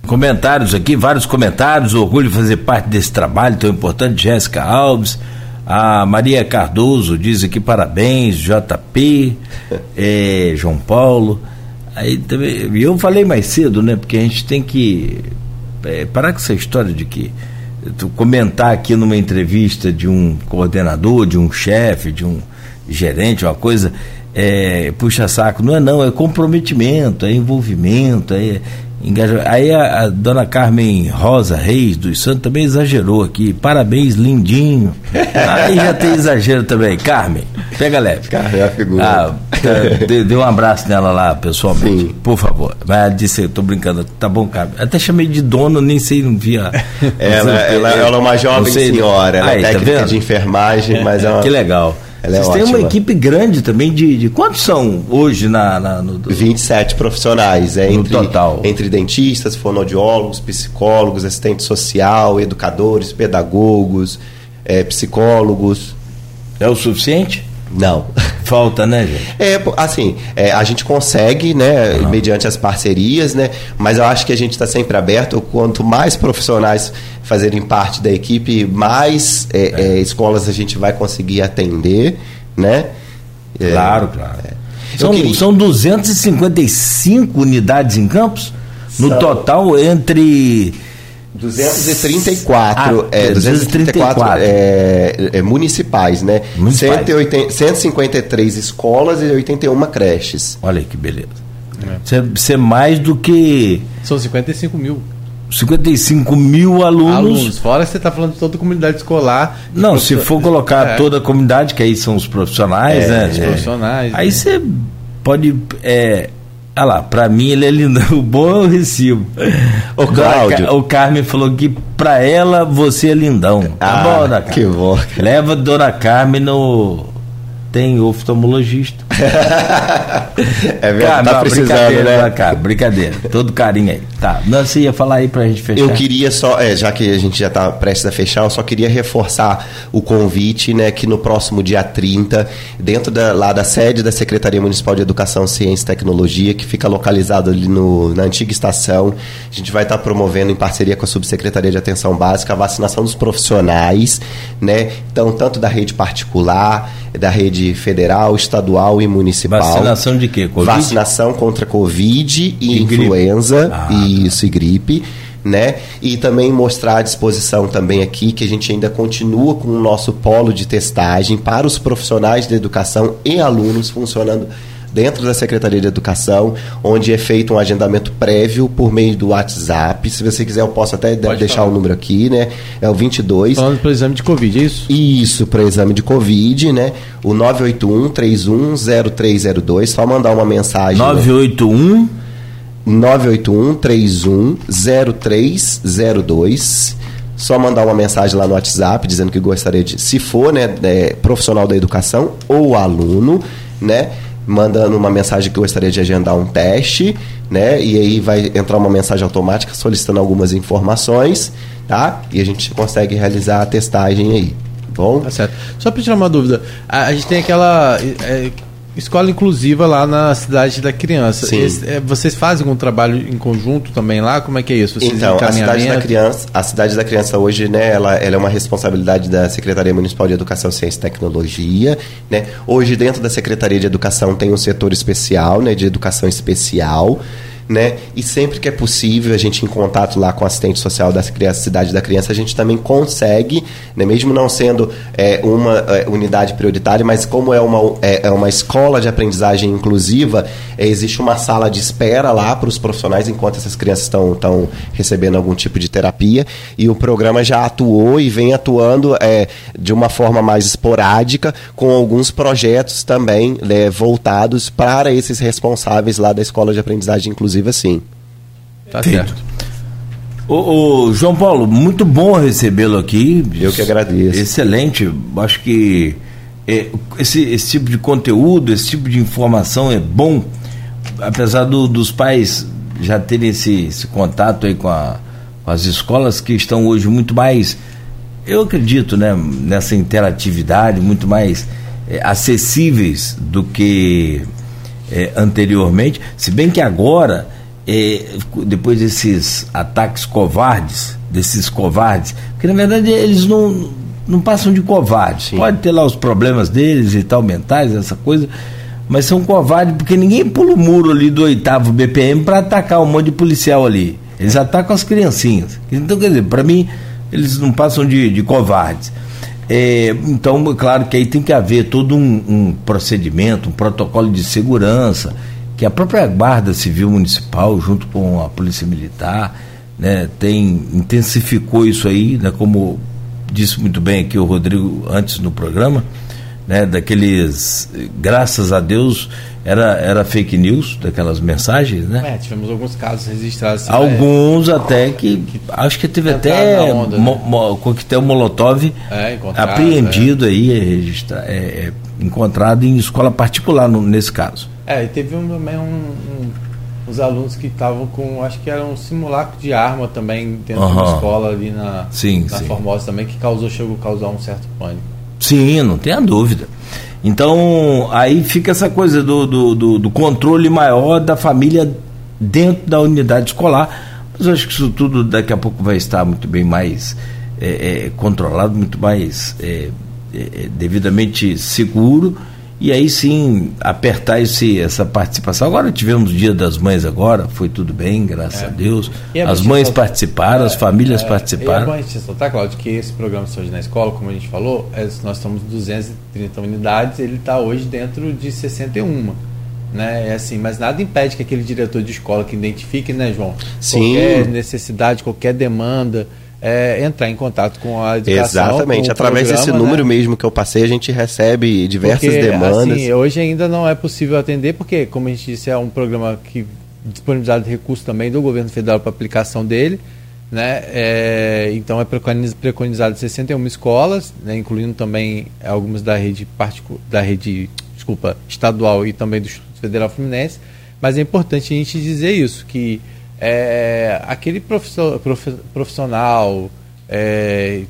Comentários aqui, vários comentários. Orgulho de fazer parte desse trabalho tão importante. Jéssica Alves, a Maria Cardoso diz aqui parabéns, JP, é, João Paulo. Aí também, eu falei mais cedo, né? Porque a gente tem que é, parar com essa história de que comentar aqui numa entrevista de um coordenador, de um chefe, de um gerente, uma coisa, é, puxa saco. Não é não, é comprometimento, é envolvimento, é, Aí a, a, dona Carmen Rosa Reis dos Santos também exagerou aqui. Parabéns, lindinho. Aí já tem exagero também. Carmen, pega leve. Carmen é a figura. Ah, tá, dê, dê, um abraço nela lá, pessoalmente. Sim. Por favor. Mas disse, eu tô brincando. Tá bom, Carmen. Até chamei de dona, nem sei, não via. ela, ela, ela, é uma jovem senhora, ela é técnica tá de enfermagem, mas é uma... Que legal. Ela é Vocês é têm uma equipe grande também de, de quantos são hoje na, na no 27 profissionais, é no entre, total. Entre dentistas, fonoaudiólogos, psicólogos, assistente social, educadores, pedagogos, é, psicólogos. É o suficiente? Não. Falta, né, gente? É, assim, é, a gente consegue, né, mediante as parcerias, né, mas eu acho que a gente está sempre aberto. Quanto mais profissionais fazerem parte da equipe, mais é, é. é escolas a gente vai conseguir atender, né? É, claro, claro. É. São, queria... são 255 unidades em campos? No são... total, entre 234, ah, é, 234 é, é, municipais, né? Municipais. 180, 153 escolas e 81 creches. Olha aí que beleza. É. Isso é, é mais do que. São 55 mil. 55 mil alunos. Alunos, fora você está falando de toda a comunidade escolar. Não, se for colocar é. toda a comunidade, que aí são os profissionais, é, né? Os profissionais. Aí né? você pode. É, ah lá, pra mim ele é lindo. O bom é o recibo. O Cláudio. O Carmen falou que pra ela você é lindão. Tá ah, bom, Dona Carmen. Que bom. Leva a Dona Carmen no. Tem oftalmologista. é verdade, tá precisando, né? Cara, brincadeira, todo carinho aí. Tá, não, você ia falar aí pra gente fechar. Eu queria só, é, já que a gente já tá prestes a fechar, eu só queria reforçar o convite, né, que no próximo dia 30, dentro da, lá da sede da Secretaria Municipal de Educação, Ciência e Tecnologia, que fica localizado ali no, na antiga estação, a gente vai estar tá promovendo em parceria com a Subsecretaria de Atenção Básica a vacinação dos profissionais, né? Então, tanto da rede particular, da rede federal, estadual e municipal. Vacinação de quê? COVID? Vacinação contra Covid e, e influenza, ah, e isso, e gripe. Né? E também mostrar à disposição também aqui que a gente ainda continua com o nosso polo de testagem para os profissionais da educação e alunos funcionando dentro da Secretaria de Educação, onde é feito um agendamento prévio por meio do WhatsApp. Se você quiser, eu posso até Pode deixar falar. o número aqui, né? É o 22. Falando para o exame de Covid, é isso? Isso, para o exame de Covid, né? O 981 310302, só mandar uma mensagem. 981 né? 981 31 0302 só mandar uma mensagem lá no WhatsApp dizendo que gostaria de, se for, né, é, profissional da educação ou aluno, né, mandando uma mensagem que gostaria de agendar um teste, né, e aí vai entrar uma mensagem automática solicitando algumas informações, tá? E a gente consegue realizar a testagem aí. Bom? Tá certo. Só para tirar uma dúvida, a, a gente tem aquela é, escola inclusiva lá na cidade da criança. Sim. Esse, é, vocês fazem algum trabalho em conjunto também lá? Como é que é isso? Vocês então, a cidade da criança, a cidade da criança hoje, né, ela, ela é uma responsabilidade da Secretaria Municipal de Educação, Ciência e Tecnologia, né? Hoje dentro da Secretaria de Educação tem um setor especial, né, de educação especial né? E sempre que é possível, a gente em contato lá com o assistente social da criança, cidade da criança, a gente também consegue, né? mesmo não sendo é, uma é, unidade prioritária, mas como é uma, é, é uma escola de aprendizagem inclusiva, é, existe uma sala de espera lá para os profissionais enquanto essas crianças estão recebendo algum tipo de terapia. E o programa já atuou e vem atuando é, de uma forma mais esporádica, com alguns projetos também né, voltados para esses responsáveis lá da escola de aprendizagem inclusiva inclusive assim. Tá certo. O, o, João Paulo, muito bom recebê-lo aqui. Eu que agradeço. Excelente. Acho que é, esse, esse tipo de conteúdo, esse tipo de informação é bom, apesar do, dos pais já terem esse, esse contato aí com, a, com, as escolas que estão hoje muito mais, eu acredito, né, nessa interatividade, muito mais é, acessíveis do que é, anteriormente, se bem que agora, é, depois desses ataques covardes, desses covardes, porque na verdade eles não, não passam de covardes. Sim. Pode ter lá os problemas deles e tal, mentais, essa coisa, mas são covardes porque ninguém pula o muro ali do oitavo BPM para atacar um monte de policial ali. Eles atacam as criancinhas. Então, quer dizer, para mim, eles não passam de, de covardes. É, então, claro que aí tem que haver todo um, um, procedimento, um protocolo de segurança, que a própria Guarda Civil Municipal, junto com a Polícia Militar, né, tem, intensificou isso aí, né, como disse muito bem aqui o Rodrigo antes no programa, né, daqueles, graças a Deus, era, era fake news, daquelas mensagens, né? É, tivemos alguns casos registrados. Assim, alguns é, até que, que, acho que teve até onda, mo, né? mo, coquetel Molotov é, apreendido é. aí, registra, é, é, encontrado em escola particular no, nesse caso. É, e teve um, também um, um, uns alunos que estavam com, acho que era um simulacro de arma também dentro uhum. da escola ali na, sim, na sim. Formosa também, que causou, chegou a causar um certo pânico. Sim, não tenha dúvida. Então, aí fica essa coisa do, do, do, do controle maior da família dentro da unidade escolar. Mas eu acho que isso tudo daqui a pouco vai estar muito bem mais é, é, controlado, muito mais é, devidamente seguro e aí sim apertar esse, essa participação. Agora tivemos o Dia das Mães agora, foi tudo bem, graças é. a Deus. as mães participaram, é, as famílias é, participaram. E é bom a gente ressaltar, Claudio, que esse programa Saúde na Escola, como a gente falou, é, nós estamos 230 unidades, ele está hoje dentro de 61. Né? É assim, mas nada impede que aquele diretor de escola que identifique, né, João? Sim. Qualquer necessidade, qualquer demanda, é, entrar em contato com a educação. Exatamente, através programa, desse número né? mesmo que eu passei, a gente recebe diversas porque, demandas. Assim, hoje ainda não é possível atender, porque, como a gente disse, é um programa que disponibilizado recursos também do governo federal para aplicação dele. Né? É, então é preconizado 61 escolas, né? incluindo também algumas da rede da rede desculpa, estadual e também do Instituto Federal Fluminense. Mas é importante a gente dizer isso, que é, aquele profissional é,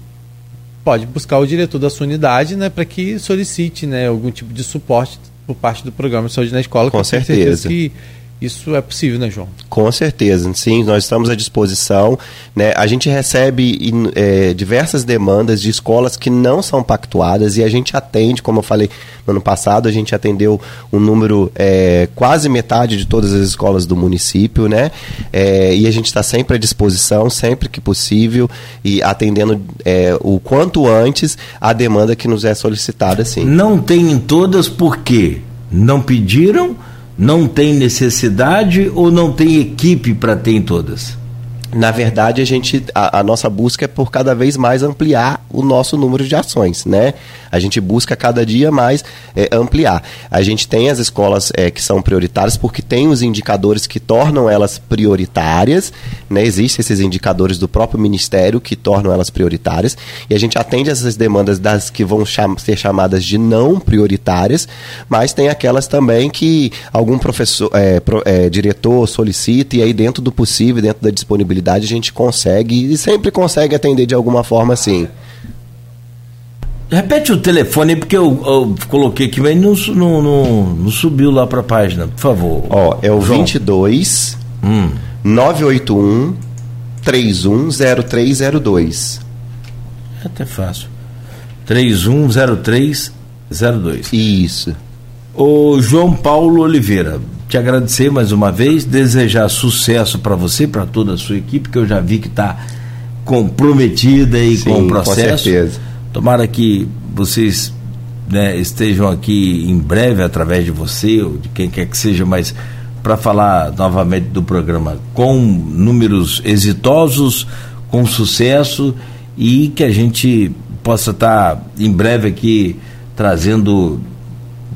pode buscar o diretor da sua unidade né, para que solicite né, algum tipo de suporte por parte do programa de saúde na escola. Com certeza. certeza que isso é possível, né, João? Com certeza, sim, nós estamos à disposição. Né? A gente recebe é, diversas demandas de escolas que não são pactuadas e a gente atende, como eu falei no ano passado, a gente atendeu um número é, quase metade de todas as escolas do município, né? É, e a gente está sempre à disposição, sempre que possível, e atendendo é, o quanto antes a demanda que nos é solicitada, sim. Não tem em todas porque não pediram não tem necessidade ou não tem equipe para ter em todas? Na verdade, a gente a, a, nossa busca é por cada vez mais ampliar o nosso número de ações, né? A gente busca cada dia mais é, ampliar. A gente tem as escolas é, que são prioritárias porque tem os indicadores que tornam elas prioritárias, né? Existem esses indicadores do próprio ministério que tornam elas prioritárias e a gente atende essas demandas das que vão cham ser chamadas de não prioritárias, mas tem aquelas também que algum professor, é, pro, é, diretor solicita e aí dentro do possível, dentro da disponibilidade a gente consegue e sempre consegue atender de alguma forma assim. Repete o telefone porque eu, eu coloquei aqui, mas não, não, não, não subiu lá para a página, por favor. Ó, é o João. 22 hum. 981 310302. É até fácil. 310302. Isso. O João Paulo Oliveira, te agradecer mais uma vez, desejar sucesso para você, para toda a sua equipe, que eu já vi que está comprometida aí Sim, com o processo. Com certeza. Tomara que vocês né, estejam aqui em breve através de você ou de quem quer que seja, mas para falar novamente do programa com números exitosos, com sucesso e que a gente possa estar tá em breve aqui trazendo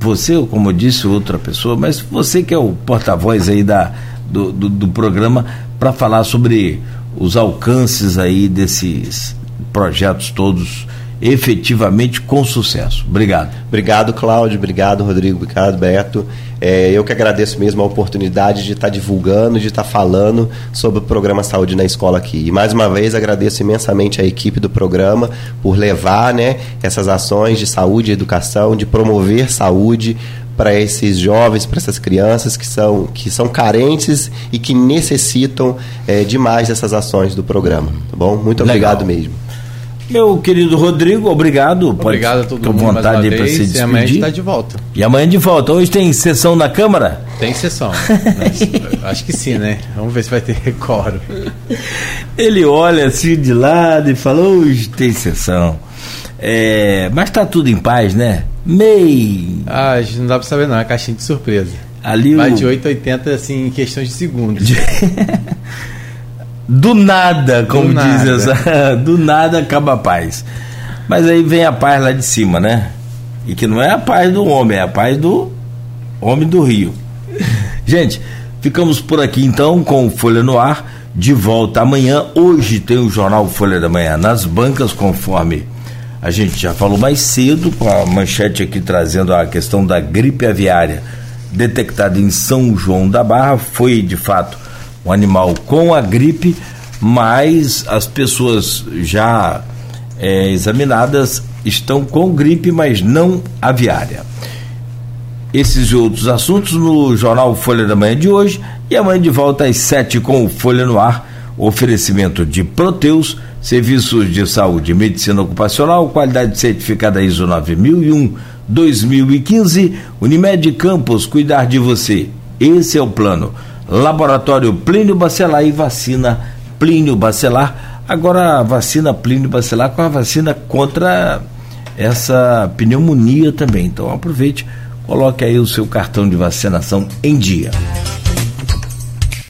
você, ou como disse, outra pessoa, mas você que é o porta-voz aí da, do, do, do programa para falar sobre os alcances aí desses projetos todos efetivamente com sucesso. Obrigado. Obrigado, Cláudio. Obrigado, Rodrigo. Obrigado, Beto. É, eu que agradeço mesmo a oportunidade de estar divulgando, de estar falando sobre o programa Saúde na Escola aqui. E mais uma vez agradeço imensamente a equipe do programa por levar né, essas ações de saúde e educação, de promover saúde para esses jovens, para essas crianças que são, que são carentes e que necessitam é, demais dessas ações do programa. Tá bom? Muito obrigado Legal. mesmo. Meu querido Rodrigo, obrigado. Obrigado Pode, a todo mundo. vontade para se despedir. E amanhã a gente está de volta. E amanhã de volta. Hoje tem sessão na Câmara? Tem sessão. acho que sim, né? Vamos ver se vai ter recoro. Ele olha assim de lado e fala: hoje tem sessão. É, mas tá tudo em paz, né? Mei. Ah, a gente não dá para saber, não. É caixinha de surpresa. Ali Vai o... de 8 a 80, assim, em questões de segundos. Do nada, como do diz nada. do nada acaba a paz. Mas aí vem a paz lá de cima, né? E que não é a paz do homem, é a paz do homem do Rio. Gente, ficamos por aqui então com Folha no Ar. De volta amanhã. Hoje tem o jornal Folha da Manhã nas bancas, conforme a gente já falou mais cedo, com a manchete aqui trazendo a questão da gripe aviária detectada em São João da Barra. Foi de fato um animal com a gripe, mas as pessoas já é, examinadas estão com gripe, mas não aviária. Esses e outros assuntos no jornal Folha da Manhã de hoje e amanhã de volta às sete com o Folha no Ar. Oferecimento de Proteus, serviços de saúde e medicina ocupacional, qualidade certificada ISO 9001 2015. Unimed Campos, cuidar de você. Esse é o plano. Laboratório Plínio Bacelar e vacina Plínio Bacelar. Agora a vacina Plínio Bacelar com a vacina contra essa pneumonia também. Então aproveite, coloque aí o seu cartão de vacinação em dia.